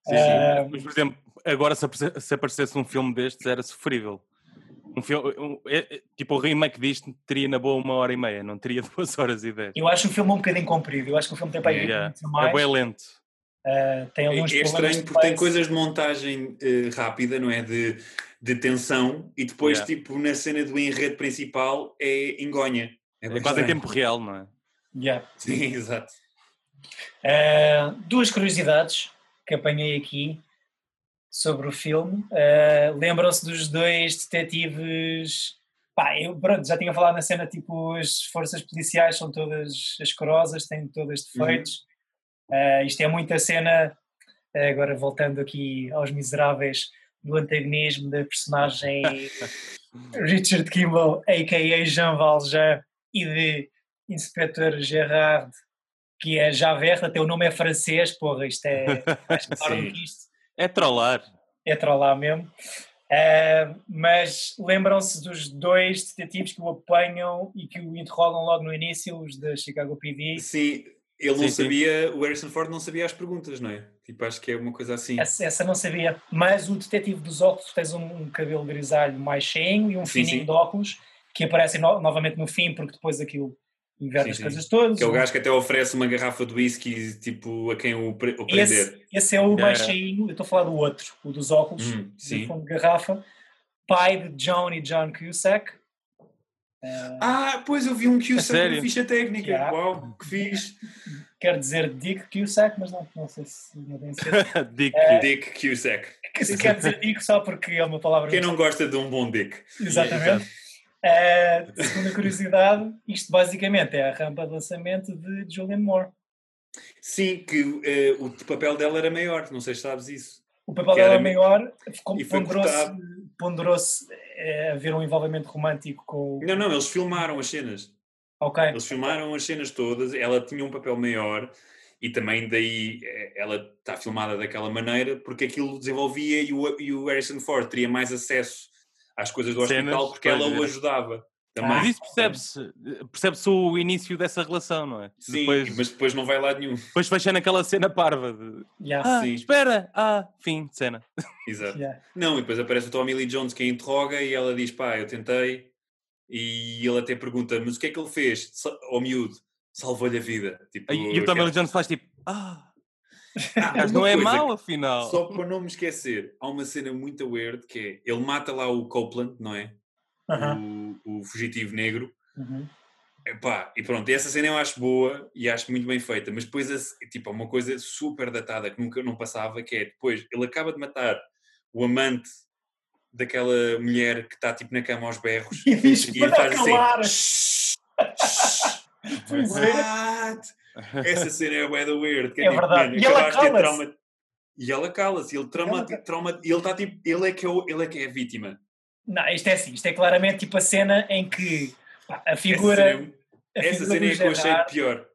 Sim, sim. Uh, Mas, por exemplo, agora se, se aparecesse um filme destes era sofrível. Um filme, um, é, é, tipo o remake disto teria na boa uma hora e meia, não teria duas horas e dez. Eu acho o filme um bocadinho comprido, eu acho que o filme tem para aí yeah. mais. É bem lento. Uh, tem alguns é, é estranho porque tem coisas de montagem uh, rápida, não é? De, de tensão e depois, yeah. tipo, na cena do enredo principal é engonha. É, é quase em tempo real, não é? Yeah. Sim, exato. Uh, duas curiosidades que apanhei aqui sobre o filme. Uh, Lembram-se dos dois detetives. Pá, eu pronto, já tinha falado na cena, tipo, as forças policiais são todas ascorosas, têm todas defeitos. Uhum. Uh, isto é muita cena, agora voltando aqui aos miseráveis, do antagonismo da personagem Richard Kimball, a.k.a. Jean Valjean, e de Inspetor Gerard, que é Javert, até o nome é francês, porra, isto é mais claro do que isto. É trollar. É trollar mesmo. Uh, mas lembram-se dos dois detetives que o apanham e que o interrogam logo no início, os da Chicago PD. Sim, ele sim, não sabia, sim. o Harrison Ford não sabia as perguntas, não é? Tipo, acho que é uma coisa assim. Essa, essa não sabia, mas o detetive dos óculos tens um, um cabelo grisalho mais cheinho e um sim, fininho de óculos que aparecem no, novamente no fim, porque depois aquilo inverte as coisas todas. Que é o gajo que até oferece uma garrafa de whisky tipo, a quem o, o prender. Esse, esse é o mais cheinho, eu estou a falar do outro, o dos óculos, hum, sim. de garrafa. Pai de John e John Cusack. Uh... Ah, pois eu vi um Cusack na ficha técnica. Yeah. Uau, que fiz. Quer dizer Dick Cusack, mas não, não sei se não tem Dick, uh, Dick Cusack. Que se quer dizer Dick só porque é uma palavra. Quem não gosta de um bom Dick. Exatamente. Uh, segunda curiosidade, isto basicamente é a rampa de lançamento de Julianne Moore. Sim, que uh, o papel dela era maior, não sei se sabes isso. O papel que dela era maior, ponderou-se ponderou uh, haver um envolvimento romântico com. Não, não, eles filmaram as cenas. Ok. Eles filmaram as cenas todas, ela tinha um papel maior e também daí eh, ela está filmada daquela maneira porque aquilo desenvolvia e o, e o Harrison Ford teria mais acesso às coisas do Cenas, hospital porque ela o ajudava. Também. Mas isso percebe-se, percebe-se o início dessa relação, não é? Sim, depois, mas depois não vai lá nenhum. Depois fecha naquela cena parva de yeah. ah, Sim. espera, ah, fim de cena. Exato. Yeah. Não, e depois aparece o Tommy Lee Jones que a interroga e ela diz, pá, eu tentei, e ele até pergunta, mas o que é que ele fez? Ao miúdo, salvou-lhe a vida. Tipo, e, e o Tommy Lee Jones faz tipo, ah, ah, mas não é mau, afinal. Só para não me esquecer, há uma cena muito weird que é ele mata lá o Copeland, não é? Uh -huh. o, o, fugitivo negro. Uh uhum. -huh. Epá, e pronto, essa cena eu acho boa e acho muito bem feita, mas depois tipo, uma coisa super datada que nunca não passava, que é depois ele acaba de matar o amante daquela mulher que está tipo na cama aos berros e, diz, e ele faz assim. Essa cena é o weird. Que é, é verdade. e ela cala E ela cala-se, ele trauma, Ela- trauma, ele está tipo, ele é que é, o- ele é que é a vítima. Não, isto é assim, isto é claramente tipo a cena em que pá, a Essa figura. cena, a essa cena do é que eu achei pior.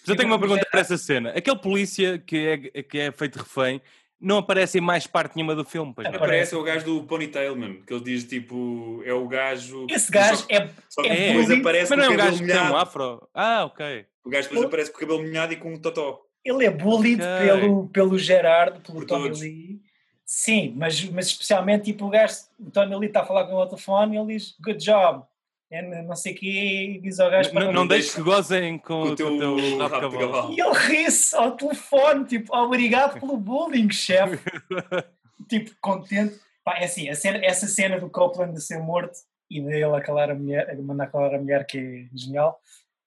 Mas eu tenho uma pergunta para essa cena. Aquele polícia que é, que é feito refém não aparece em mais parte nenhuma do filme, pois não? Aparece é o gajo do Ponytail, mano. Que ele diz tipo, é o gajo. Esse gajo só, é. só que é depois aparece Mas não é com um o cabelo gajo que tem um afro? Ah, ok. O gajo depois aparece com o cabelo molhado e com um totó. Ele é bullied Ok. pelo, pelo Gerard, pelo Por Tommy todos. Lee. Sim, mas, mas especialmente tipo o gajo, o Tommy Lee está a falar com o telefone e ele diz good job. And não sei o quê, diz ao gajo para Não, não deixes que gozem com, Com o com teu o teu rabo de rabo de cavalo. cavalo. E ele ri-se ao telefone, tipo, obrigado pelo bullying, chefe. tipo, contente. Pá, é assim, a cena- essa cena do Copeland de ser morto e dele a calar a mulher, a mandar calar a mulher, que é genial.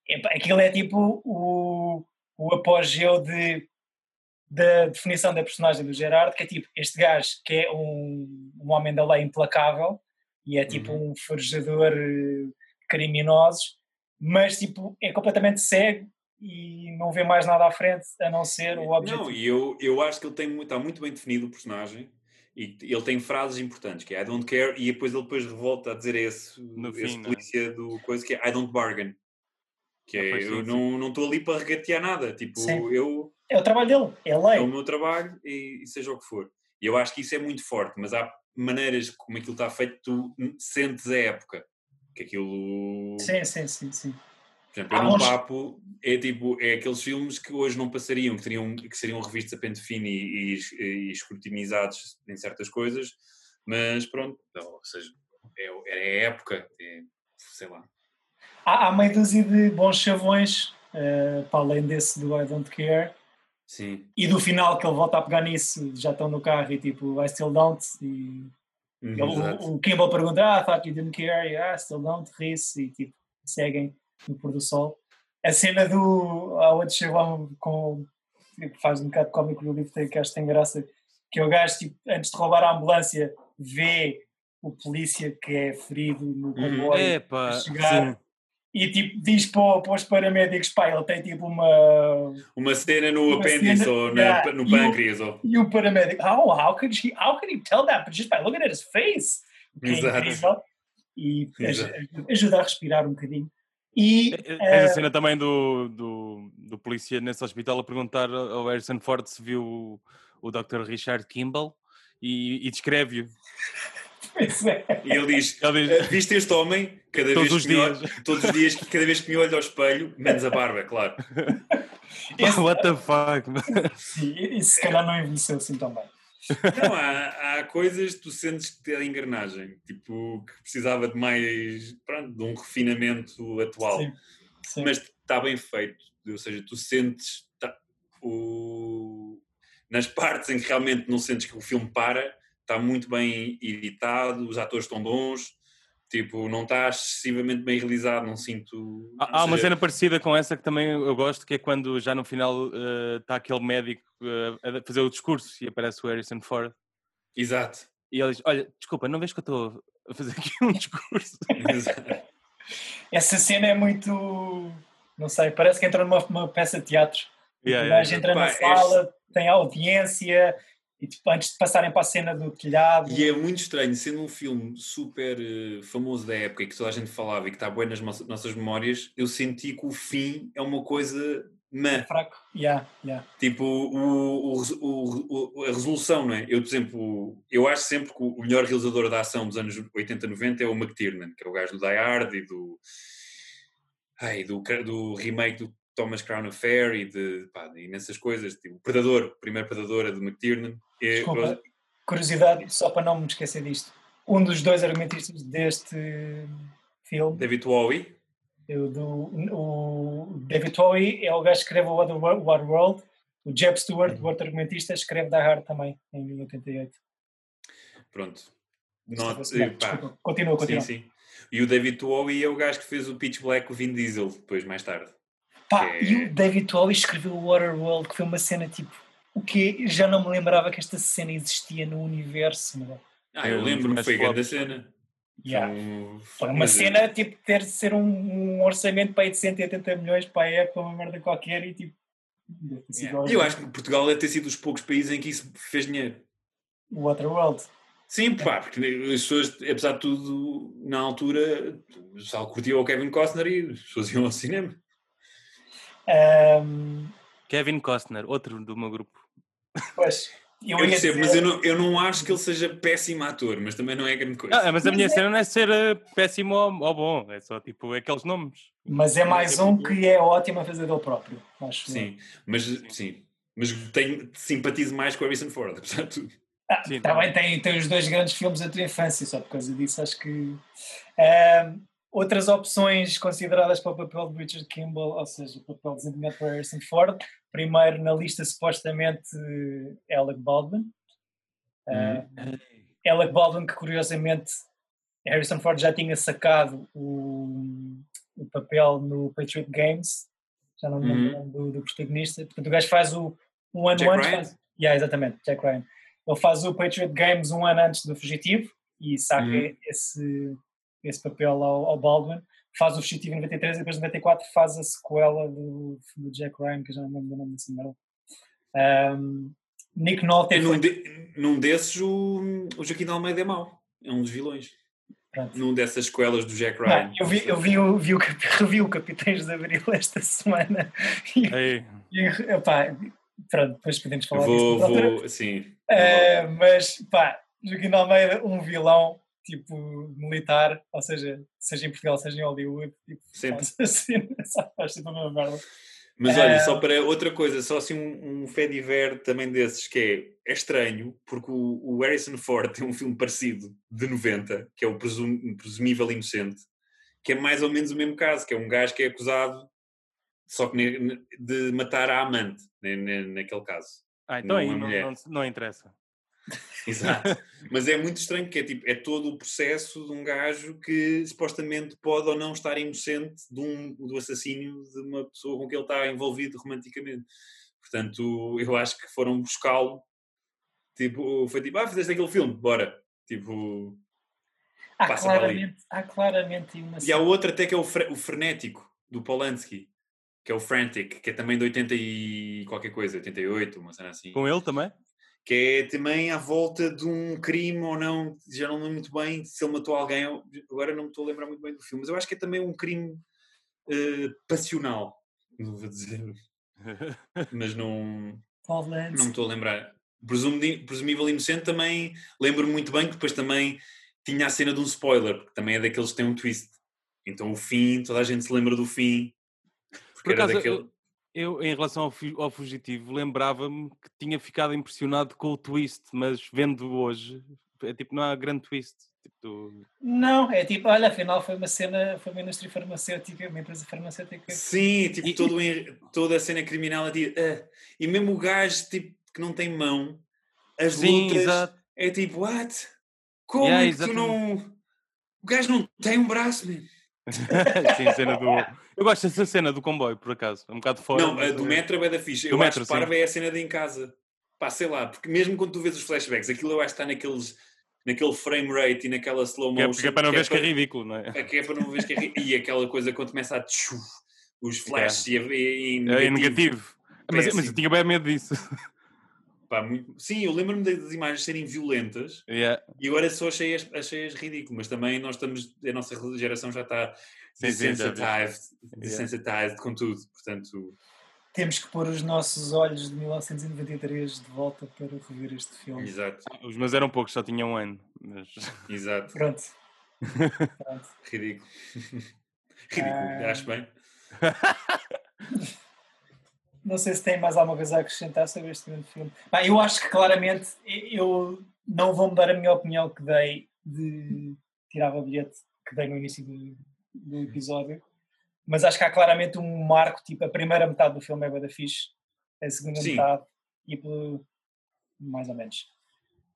É, pá, aquilo é tipo o, o apogeu de, da definição da personagem do Gerard, que é tipo, este gajo que é um, um homem da lei implacável e é tipo um forjador eh, de criminosos, mas tipo, é completamente cego e não vê mais nada à frente a não ser o objetivo. Não, e eu, eu acho que ele tem, muito- está muito bem definido o personagem e ele tem frases importantes, que é I don't care, e depois ele depois revolta a dizer esse, No esse fim, não é? polícia do coisa que é I don't bargain. Que Ah, é, eu sim. não não estou ali para regatear nada, tipo, Sim. eu É o trabalho dele, é a é o lei. meu trabalho e, e seja o que for. E eu acho que isso é muito forte, mas há maneiras como aquilo está feito, tu sentes a época. Que aquilo, Sim, sim, sim, sim. por exemplo, é um papo, é tipo, é aqueles filmes que hoje não passariam, que, teriam, que seriam revistos a pente fino e, e, e escrutinizados em certas coisas, mas pronto, ou seja, é, é a época, é, sei lá. Há, há meia dúzia de bons chavões, eh, para além desse do I Don't Care, Sim. e do final que ele volta a pegar nisso, já estão no carro e tipo, I still don't, e Uhum, ele- o, o Kimball pergunta, ah, I thought you didn't care, e ah, still don't, ri-se, e tipo, seguem no pôr do sol. A cena do, há outro chavão com, tipo, faz um bocado cómico no livro, tem- que acho que tem graça, que é o gajo, tipo, antes de roubar a ambulância, vê o polícia que é ferido no comboio, Epá, chegar. E tipo diz para, para os paramédicos, pá, ele tem tipo uma. Uma cena no apêndice ou na- yeah, no pâncreas. Ou... E o paramédico, how, how, could he, how could he tell that? But just by looking at his face. Que é Exato. incrível. E Exato. ajuda, a respirar um bocadinho. E Tens eh, a cena também do, do, do polícia nesse hospital a perguntar ao Harrison Ford se viu o, o Dr. Richard Kimball e, e descreve-o. É. E ele diz: Ele "Eh, diz, Viste este homem? Cada Todos vez os que me olho- dias. todos os dias, cada vez que me olho ao espelho, menos a barba, claro. Esse- what the fuck? man?" sim, e se calhar não envelheceu assim tão bem. Não, há, há coisas que tu sentes que tem a engrenagem, tipo, que precisava de mais, pronto, de um refinamento atual. Sim, sim. Mas está bem feito, ou seja, tu sentes tá- o... nas partes em que realmente não sentes que o filme para, está muito bem editado, os atores estão bons, tipo, não está excessivamente bem realizado, não sinto. Há há uma cena parecida com essa que também eu gosto, que é quando já no final está aquele médico eh, a fazer o discurso e aparece o Harrison Ford Exato. e ele diz: Olha, desculpa, não vês que eu estou a fazer aqui um discurso? Exato. Essa cena é muito. Não sei, parece que entra numa uma peça de teatro. Yeah, o yeah, gajo yeah. entra Pá, na sala, tem audiência, e tipo, antes de passarem para a cena do telhado. E é muito estranho, sendo um filme super eh, famoso da época e que toda a gente falava e que está bem nas nossas- memórias, eu senti que o fim é uma coisa mã. fraco. Yeah, yeah. Tipo, o, o o- a resolução, não é? Eu, por exemplo, eu acho sempre que o melhor realizador da ação dos anos 80, 90 é o McTiernan, que é o gajo do Die Hard e do, ai, do, do remake do Thomas Crown Affair e de, pá, de imensas coisas. Tipo, o Predador, o primeiro Predador é do McTiernan. E- Desculpa, curiosidade, só para não me esquecer disto. Um dos dois argumentistas deste filme, David Bowie. o, do, o David Bowie, é o gajo que escreve o Water World. O Jeb Stewart, o outro argumentista, escreve Die Hard também, em 88. Pronto. Not, eh, desculpa. Continua, continua. Sim, sim. E o David Bowie é o gajo que fez o Pitch Black com o Vin Diesel, depois, mais tarde. Pá, É. e o David Bowie escreveu o Waterworld, que foi uma cena tipo. O que já não me lembrava que esta cena existia no universo. Ah, É eu lembro-me, foi grande cena. Yeah. Foi uma mas, cena tipo ter de ser um, um orçamento para aí de 180 milhões para a época, uma merda qualquer, e tipo, Yeah. Eu acho que Portugal deve ter sido dos poucos países em que isso fez dinheiro. o Waterworld. Sim, pá, porque as pessoas, apesar de tudo, na altura, o pessoal curtia o Kevin Costner e as pessoas iam ao cinema. Ahm, Kevin Costner, outro do meu grupo. pois, eu, Eu percebo, dizer, mas eu não, eu não acho que ele seja péssimo ator, mas também não é grande coisa. Ah, mas a Mas minha é- cena não é ser eh, péssimo ou, ou bom, é só tipo aqueles nomes. mas é mais um que é ótimo a fazer dele próprio. Acho. Sim, mas sim. Mas tenho, simpatizo mais com o Harrison Ford, apesar de tudo. Ah, Sim, também tem, tem os dois grandes filmes da tua infância, só por causa disso acho que. Ahm, outras opções consideradas para o papel de Richard Kimball, ou seja, o papel desempenhado por Harrison Ford, primeiro na lista supostamente Alec Baldwin. Ah, Alec Baldwin, que curiosamente Harrison Ford já tinha sacado o, o papel no Patriot Games, já não me lembro nome do, do protagonista. Portanto, o gajo faz o um ano Jack antes. Ryan? Faz, yeah, exatamente, Jack Ryan. Ele faz o Patriot Games um ano antes do Fugitivo e saca Uhum. esse, esse papel ao, ao Baldwin. Faz o Fugitivo em 93 e depois em 94 faz a sequela do, do Jack Ryan, que eu já não me lembro do nome desse merda. Um, Nick Nolte É num, de- num desses, o, o Joaquim de Almeida é mau. É um dos vilões. Pronto. Num dessas escolas do Jack Ryan. eu vi, eu vi, o, vi o, revi o Capitães de Abril esta semana e, Ei, e pronto, depois podemos falar Vou, disso. vou, sim. Eh, mas pá, Joaquim de Almeida, um vilão tipo militar, ou seja, seja em Portugal, seja em Hollywood, tipo, Sempre. faz assim, faz sempre a mesma merda. Mas olha, Eh, só para outra coisa, só assim um, um fé diver também desses, que é, é estranho, porque o, o Harrison Ford tem um filme parecido, de 90, que é o Presum- Presumível Inocente, que é mais ou menos o mesmo caso, que é um gajo que é acusado só que ne- ne- de matar a amante, ne- ne- naquele caso. ah, então Não aí é não, não, não interessa. Exato. Mas é muito estranho porque é, tipo, é todo o processo de um gajo que supostamente pode ou não estar inocente de um, do assassínio de uma pessoa com que ele está envolvido romanticamente. Portanto, eu acho que foram buscá-lo. Tipo, foi tipo, ah, fizeste aquele filme, bora. Tipo, Há Passa para ali. claramente, há claramente uma e há outro até que é o, Fre- o Frenético, do Polanski, que é o Frantic, que é também de 80 e qualquer coisa, 88, uma cena assim. Com ele também? Que é também à volta de um crime ou não, já não lembro muito bem se ele matou alguém, agora não me estou a lembrar muito bem do filme, mas eu acho que é também um crime eh, passional, não vou dizer, mas não, não me estou a lembrar. Presumi- Presumível Inocente também lembro muito bem que depois também tinha a cena de um spoiler, porque também é daqueles que têm um twist. Então o fim, toda a gente se lembra do fim. Porque Por era acaso, daquele... eu, em relação ao, fu- ao Fugitivo, lembrava-me que tinha ficado impressionado com o twist, mas vendo hoje, é tipo, não há grande twist. Tipo, Não, é tipo, olha, afinal foi uma cena, foi uma indústria farmacêutica, uma empresa farmacêutica. Sim, tipo, E- todo toda a cena criminal tipo, "Ah", e mesmo o gajo tipo, que não tem mão, as Sim, lutas exato. é tipo, what? Como Yeah, é que tu não. O gajo não tem um braço, man. sim, cena do. Eu gosto dessa cena do comboio, por acaso. É um bocado fora. não, a do é- metro é da ficha. Do Eu metro, acho que parva é a cena de em casa. Pá, sei lá, porque mesmo quando tu vês os flashbacks, aquilo eu acho que está naqueles, naquele frame rate e naquela slow Que é, motion. que é para não ver que é para- ridículo, não é? é que é para não ver que é ri- E aquela coisa quando começa a tchu, os flashes e, a- e, e É negativo. Mas, mas eu tinha bem medo disso. Pá, muito- Sim, eu lembro-me das imagens serem violentas Yeah. e agora só achei-as achei ridículo, mas também nós estamos, a nossa geração já está desensitized, desensitized com tudo, portanto, Temos que pôr os nossos olhos de 1993 de volta para rever este filme. exato, Os meus eram poucos, só tinham um ano. Mas... exato, Pronto. Pronto. ridículo. ridículo, Ah. acho bem. Não sei se tem mais alguma coisa a acrescentar sobre este grande filme. Pá, eu acho que claramente eu não vou mudar a minha opinião que dei de tirar o bilhete que dei no início do, do episódio, mas acho que há claramente um marco, tipo a primeira metade do filme é bada fixe, a segunda Sim. metade e pelo- mais ou menos.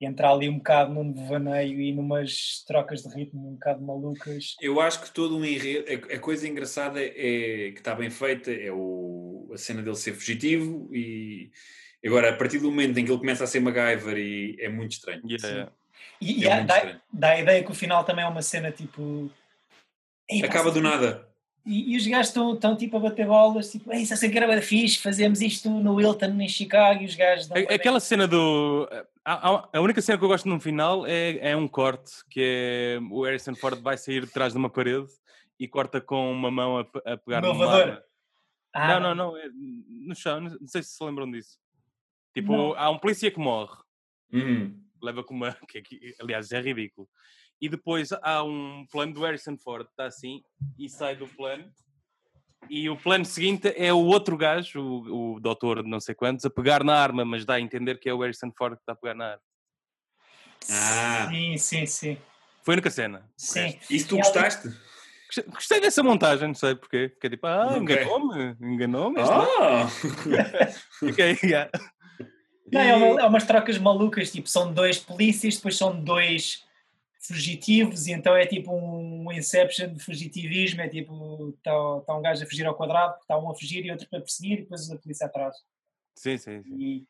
E entrar ali um bocado num devaneio e numas trocas de ritmo um bocado malucas. Eu acho que todo um enredo, a, a coisa engraçada é que está bem feita, é o, a cena dele ser fugitivo e agora a partir do momento em que ele começa a ser MacGyver e é muito estranho. Yeah. E, e É há- muito dá, estranho. dá a ideia que o final também é uma cena tipo. Acaba do nada. E, e os gajos estão, estão tipo a bater bolas, tipo, Ei, isso é que era fixe, fazemos isto no Wilton, em Chicago, e os gajos dão A- Aquela cena do. A, única cena que eu gosto no final é, é um corte que é o Harrison Ford vai sair de trás de uma parede e corta com uma mão a, a pegar No arma. Ah, não, não, não, é no chão, não sei se se lembram disso. Tipo, Não. há um polícia que morre, Uhum. leva com uma. Que, que, aliás, é ridículo. E depois há um plano do Harrison Ford, está assim, e sai do plano. E o plano seguinte é o outro gajo, o, o doutor de não sei quantos, a pegar na arma, mas dá a entender que é o Harrison Ford que está a pegar na arma. Ah. Sim, sim, sim. Foi a única cena. Sim. Isso tu E gostaste? Gostei- Gostei dessa montagem, não sei porquê. Fiquei tipo, ah, enganou-me, enganou-me. Ah! Fiquei, yeah. Não, é, uma- é umas trocas malucas, tipo, são dois polícias, depois são dois fugitivos, e então é tipo um Inception de fugitivismo, é tipo, está tá um gajo a fugir ao quadrado, está um a fugir e outro para perseguir, e depois a polícia atrás. Sim, sim, sim. E,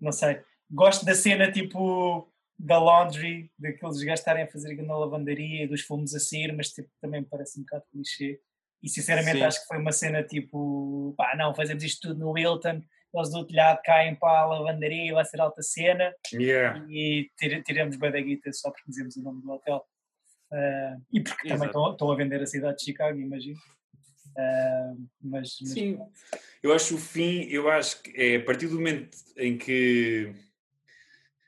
não sei, gosto da cena tipo da laundry, daqueles gajos estarem a fazer na lavandaria, e dos fumos a sair, mas tipo, também me parece um bocado clichê. E sinceramente Sim. acho que foi uma cena tipo, pá, não, fazemos isto tudo no Wilton, eles do telhado caem para a lavandaria, vai ser alta cena, Yeah. e tire- tiramos bem da guita só porque dizemos o nome do hotel. Ah, e porque também Exato. estão, estão a vender a cidade de Chicago, imagino. Ah, mas, mas Sim. Eu acho o fim, eu acho que é a partir do momento em que,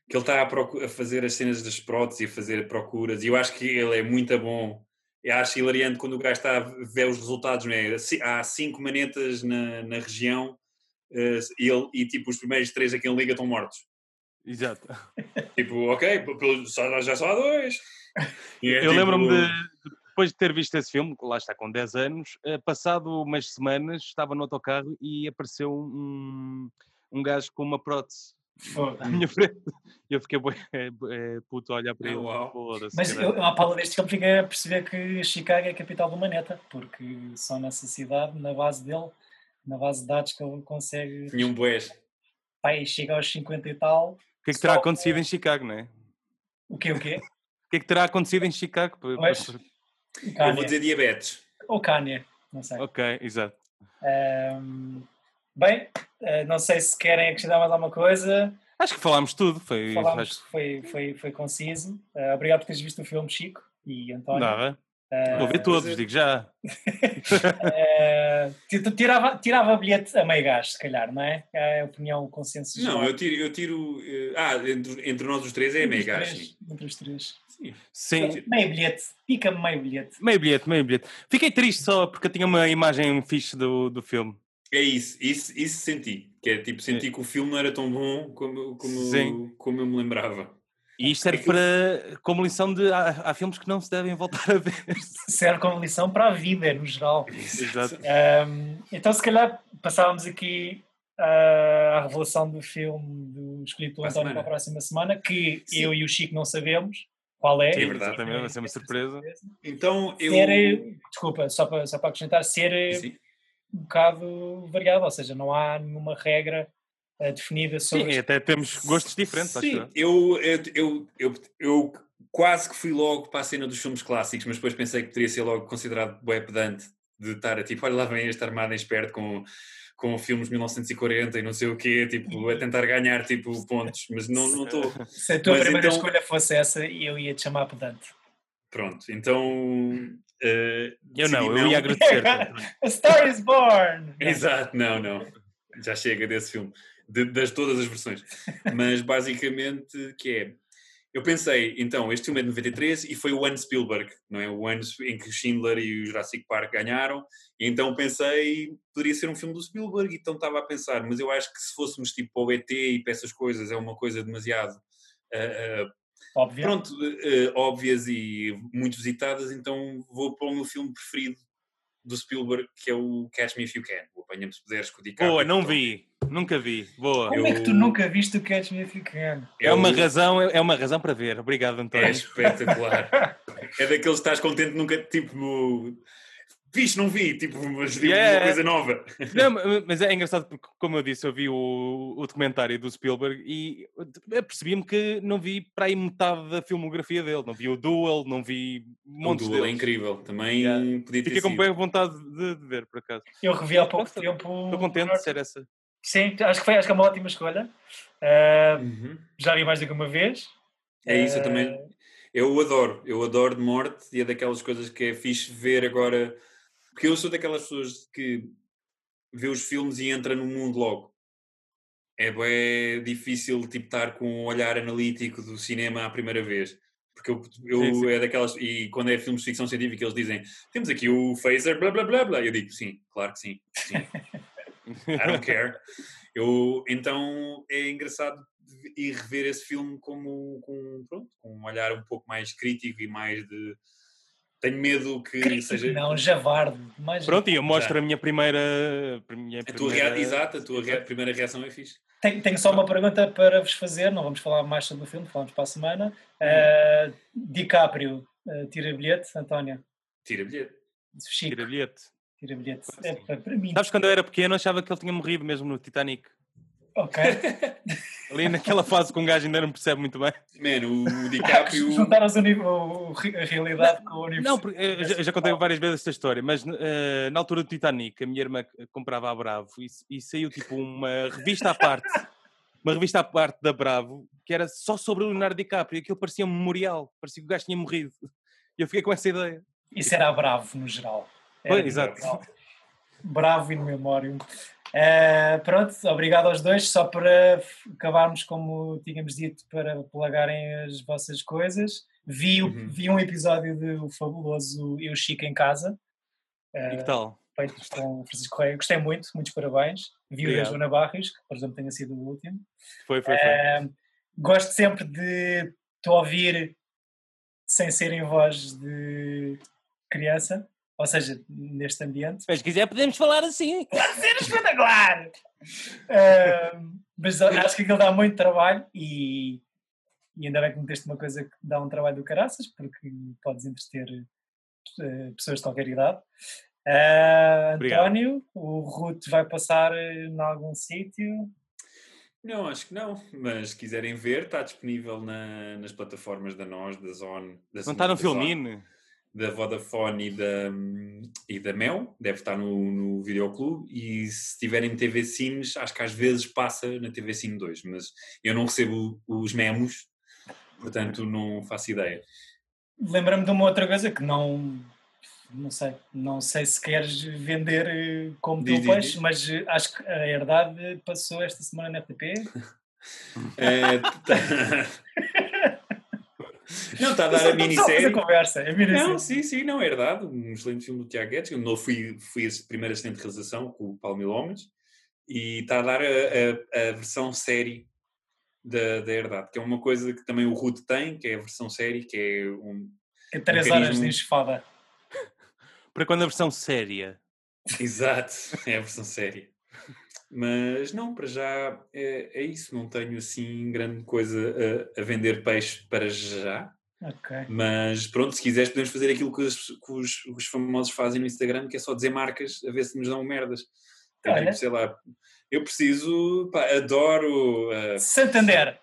que ele está a, a fazer as cenas das próteses e a fazer procuras, e eu acho que ele é muito bom. Eu acho hilariante quando o gajo está a ver os resultados, não é? Há cinco manetas na, na região ele, e tipo os primeiros três a quem liga estão mortos. Exato. Tipo, ok, já só há dois. É Eu tipo- lembro-me de, depois de ter visto esse filme, lá está com 10 anos, eh, passado umas semanas, estava no autocarro e apareceu um, um gajo com uma prótese Foda. à minha frente. Eu fiquei eh, eh, puto a olhar para ele. Mas eu, à pala deste filme fiquei a perceber que Chicago é a capital do planeta, porque só nessa cidade, na base dele, na base de dados que ele consegue, Tinha um boés. pai, chega aos 50 e tal. O que é que terá só- acontecido em Chicago, não é? O quê, o quê? O que é que terá acontecido em Chicago? O Eu vou dizer diabetes. Ou Kanye, não sei. Ok, exato. Ahm, bem, eh, não sei se querem acrescentar mais alguma coisa. Acho que falámos tudo. Foi, Falámos, acho- foi, foi, foi conciso. Eh, obrigado por teres visto o filme, Chico e António. Nada. Eh, Vou ver todos, é- digo já. ti- tirava, tirava bilhete a meio gás, se calhar, não é? É a opinião, o consenso Não, geral. eu tiro. Eu tiro eh, ah, entre, entre nós os três é Entre meio três, Entre os três. Sim. Sim, Meio bilhete. Pica-me meio bilhete. meio bilhete, meio bilhete. Fiquei triste só porque eu tinha uma imagem fixe do, do filme. É isso, isso, isso senti. Que é tipo, senti que o filme não era tão bom como, como, Sim. como eu me lembrava. E isto serve para, como lição de há, há filmes que não se devem voltar a ver. Serve como lição para a vida, no geral. Exato. Ahm, então, se calhar, passávamos aqui ah, à revelação do filme do Escolhido pelo Para a António para a próxima semana, que Sim. eu e o Chico não sabemos qual é. Sim, é verdade. Exatamente, vai ser uma surpresa. Então eu. Ser, eh, desculpa, só para, só para acrescentar, ser eh, Sim. um bocado variado, ou seja, não há nenhuma regra eh, definida sobre. Sim, até temos gostos diferentes, acho Sim, eu. eu, eu, eu, eu, eu quase que fui logo para a cena dos filmes clássicos, mas depois pensei que poderia ser logo considerado bué pedante de estar a tipo, olha lá vem este armado em esperto com, com filmes de 1940 e não sei o quê, tipo, a tentar ganhar tipo pontos, mas não não estou. Se a tua mas primeira então- escolha fosse essa, eu ia te chamar pedante. Pronto, então. eh, Eu não, decidi eu ia agradecer. A Star is Born! Exato, não, não. Já chega desse filme, de- das todas as versões. Mas basicamente, que é. Eu pensei, então, este filme é de 93 e foi o ano Spielberg, não é? O ano em que Schindler e o Jurassic Park ganharam. E então pensei, poderia ser um filme do Spielberg, e então estava a pensar, mas eu acho que se fôssemos tipo ao ET e para essas coisas, é uma coisa demasiado. ah, ah, Óbvio. pronto, eh, óbvias e muito visitadas, então vou para o meu filme preferido do Spielberg, que é o Catch Me If You Can, o Apanha-me se puderes com o DiCaprio. Boa, não Então, vi. Nunca vi. Boa. Como é que tu eu- nunca viste o Catch Me If You Can? É uma o- razão, é uma razão para ver. Obrigado, É António. espetacular. é daqueles que estás contente nunca, tipo, fixe, não vi, tipo, mas vi Yeah. uma coisa nova. Não, ma- mas é engraçado porque, como eu disse, eu vi o, o documentário do Spielberg e eu percebi-me que não vi para aí metade da filmografia dele. Não vi o Duel, não vi O montes Duel é deles. incrível, também Yeah. podia ter Fiquei com bem vontade de, de ver, por acaso. Eu revi há pouco Nossa, tempo. Estou contente de ser essa. Sim, acho que, foi, acho que é uma ótima escolha. Ah, Uhum. já vi mais do que uma vez. É isso, eu Ah, também. Eu o adoro, eu adoro de morte e é daquelas coisas que é fixe ver agora. Porque eu sou daquelas pessoas que vê os filmes e entra no mundo logo. É bem difícil tipo, estar com um olhar analítico do cinema à primeira vez. Porque eu, eu Sim, sim. é daquelas. E quando é filmes de ficção científica, eles dizem: temos aqui o phaser, blá blá blá blá. Eu digo: sim, claro que sim. sim. I don't care. Eu, então é engraçado ir rever esse filme como, com, pronto, com um olhar um pouco mais crítico e mais de. Tenho medo que Crítico, seja. não, javarde. Mais Pronto, e eu mostro Já. a minha primeira. A minha A tua primeira- rea... Exato, a tua rea- primeira reação é fixe. Tenho, tenho só uma pergunta para vos fazer, não vamos falar mais sobre o filme, falamos para a semana. Uhum. Ah, DiCaprio, ah, tira bilhete, António. Tira bilhete. Chico, Tira bilhete. Tira bilhete. É, para, mim. Sabes, quando eu era pequeno, achava que ele tinha morrido mesmo no Titanic. Ok. Ali naquela fase que um gajo ainda não percebe muito bem. Mano, o DiCaprio. Juntaram os uni- o- o- a realidade com o universo. Não, porque eh, eu já, eu já contei várias vezes esta história, mas eh, na altura do Titanic, a minha irmã comprava a Bravo e, e saiu tipo uma revista à parte, uma revista à parte da Bravo, que era só sobre o Leonardo DiCaprio, e aquilo parecia um memorial, parecia que o gajo tinha morrido. E eu fiquei com essa ideia. Isso era bravo no geral. Pois, exato. bravo. Bravo in memória. Eh, pronto, obrigado aos dois. Só para acabarmos, como tínhamos dito, para plagarem as vossas coisas. Vi, Uhum. vi um episódio do fabuloso Eu Chico em Casa, E que tal? feito com Francisco Correia. Gostei muito, muitos parabéns. Vi o da. Joana Barrios, que por exemplo tenha sido o último. Foi, foi, foi. Eh, gosto sempre de te ouvir sem ser em voz de criança, ou seja, neste ambiente. Mas se quiser podemos falar assim. Ser espetacular! Eh, mas acho que aquilo dá muito trabalho e, e ainda bem que meteste uma coisa que dá um trabalho do caraças, porque podes entreter eh, pessoas de qualquer idade. Obrigado. António, o Ruth vai passar eh, em algum sítio. Não, acho que não. Mas se quiserem ver, está disponível na- nas plataformas da NOS, da Zone. Da Não está no Filmine? Da Vodafone e da, e da Mel. Deve estar no, no Videoclube. E se tiverem TV Cines, acho que às vezes passa na TV Cine 2. Mas eu não recebo os memos, portanto não faço ideia. Lembra-me de uma outra coisa que não. Não sei, não sei se queres vender eh, como Diz, teu diz, peixe, diz. mas eh, acho que a herdade passou esta semana na FTP. Tá- não, está a dar a minissérie. conversa, é minissérie. Não, sim, sim, não, é verdade. Um excelente filme do Tiago Guedes. Eu não fui, fui esse primeiro assistente de realização com o Paulo Mil Homens e está a dar a, a- a versão série da, da Herdade, que é uma coisa que também o Ruth tem, que é a versão série, que é um. É três Um horas de enxofada. Para quando a versão séria? Exato, é a versão série. Mas não, para já é, é isso. Não tenho assim grande coisa a, a vender peixe para já. Ok. Mas pronto, se quiseres, podemos fazer aquilo que os, que os- que os famosos fazem no Instagram, que é só dizer marcas a ver se nos dão merdas. Olha. tipo, sei lá, eu preciso, pá, adoro. ah, Santander.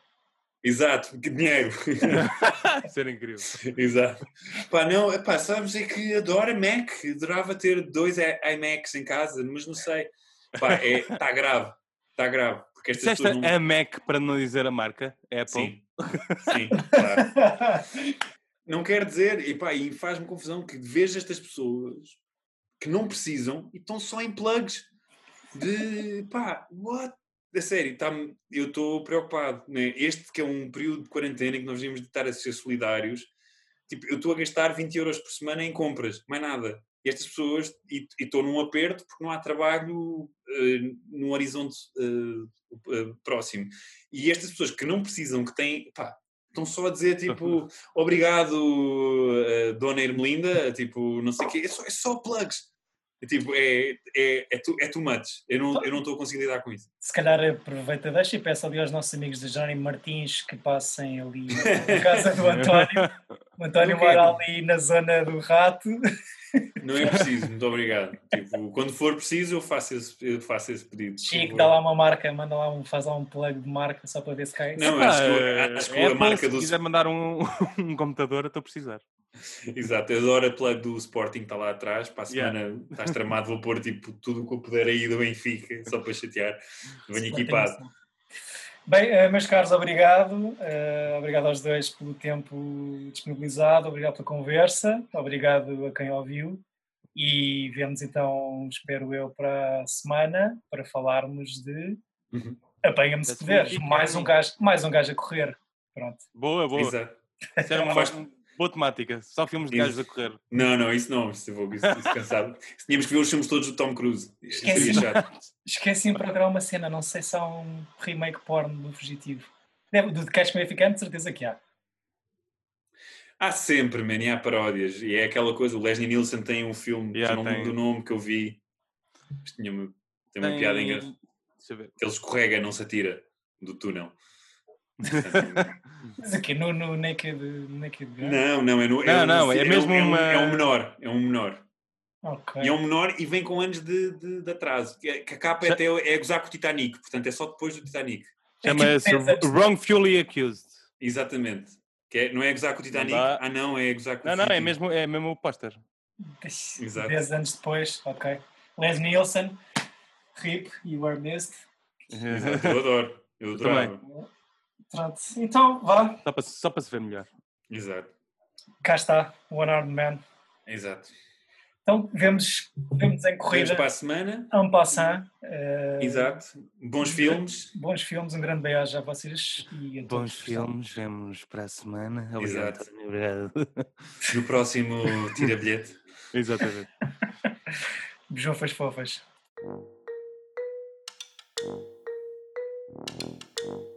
exato, que dinheiro. Era incrível. exato. Pá, não, pá, sabes, é que adoro a Mac. Adorava ter dois iMacs em casa, mas não sei. Pá, está grave. Está grave. Porque estas pessoas não. a Mac para não dizer a marca? Apple? Sim, sim, claro. Não quer dizer, e pá, e faz-me confusão que vejo estas pessoas que não precisam e estão só em plugs de pá, what? A sério, tá eu estou preocupado. Né? Este que é um período de quarentena que nós devíamos de estar a ser solidários, tipo, eu estou a gastar 20 euros por semana em compras, mais nada. E estas pessoas, e estou num aperto porque não há trabalho eh, no horizonte eh, próximo. E estas pessoas que não precisam, que têm, pá, estão só a dizer tipo, obrigado, eh, Dona Ermelinda, tipo, não sei o quê, é só, é só plugs. É tipo, é, é, é, too, é too much. Eu não eu não estou a conseguir lidar com isso. Se calhar aproveita, deixa e peço ali aos nossos amigos de Johnny Martins que passem ali na casa do António. O António mora ali na zona do rato. Não é preciso, muito obrigado. Tipo, quando for preciso, eu faço esse, eu faço esse pedido. Chico, dá lá uma marca, manda lá um, faz lá um plug de marca só para ver se cai. Não, Ah, acho que, acho que Apple, a marca se do. quiser mandar um, um computador, eu estou a precisar. Exato, adoro a plug do Sporting, está lá atrás. Para a Yeah. semana estás tramado, vou pôr tipo, tudo o que eu puder aí do Benfica, só para chatear. Venho equipado. Nacional. Bem, eh, meus caros, obrigado. Eh, obrigado aos dois pelo tempo disponibilizado, obrigado pela conversa, obrigado a quem ouviu. E vemos então, espero eu, para a semana para falarmos de Uhum. Apanha-me se puderes. Mais um, gajo, mais um gajo a correr. Pronto. Boa, boa. Exato. Isso era uma Faz- boa temática. Só filmes de gajos a correr. Não, não, isso não, isso, eu vou, isso, isso cansado. Tínhamos que ver os filmes todos do Tom Cruise. Esqueci. seria chato. Esqueci-me para gravar uma cena, não sei se há um remake porno do Fugitivo. Deve, do de Catch Me If You Can, de certeza que há. Há sempre, man, e há paródias. E é aquela coisa, o Leslie Nielsen tem um filme, Yeah, não tem. lembro do nome que eu vi. Mas tinha uma, tem uma piada engraçada. Deixa eu ver. Ele escorrega, não se atira do túnel. Mas aqui, no, no Naked, naked Gun? Não, não, é, no, Não, um- não, é um- mesmo é um, uma- é um menor. É um menor. Ok. E é um menor e vem com anos de, de, de atraso. Que, que a capa é, até, é gozar com o Titanic, portanto é só depois do Titanic. Chama-se É Wrongfully Accused. Exatamente. Que é- não é gozar com o Titanic? dá. Ah, não, é gozar com Não, o não, é Titanic. mesmo, é mesmo o póster. Exato. 10 anos depois, ok. Les Nielsen, RIP, You Are Missed. Exato, Eu adoro. Eu Também. Pronto, então vá, Só para, só para se ver melhor. Exato. cá está, One Armed Man. Exato. Então vemos, vemos em Vemos corrida, para a semana. en passant. eh, Exato. Bons filmes. Bons filmes, um grande beijo a vocês e a todos Bons filmes, vemos para a semana. Exato. António, Obrigado. No próximo Tira Bilhete. Exatamente. Bujufas fofas. Thank you.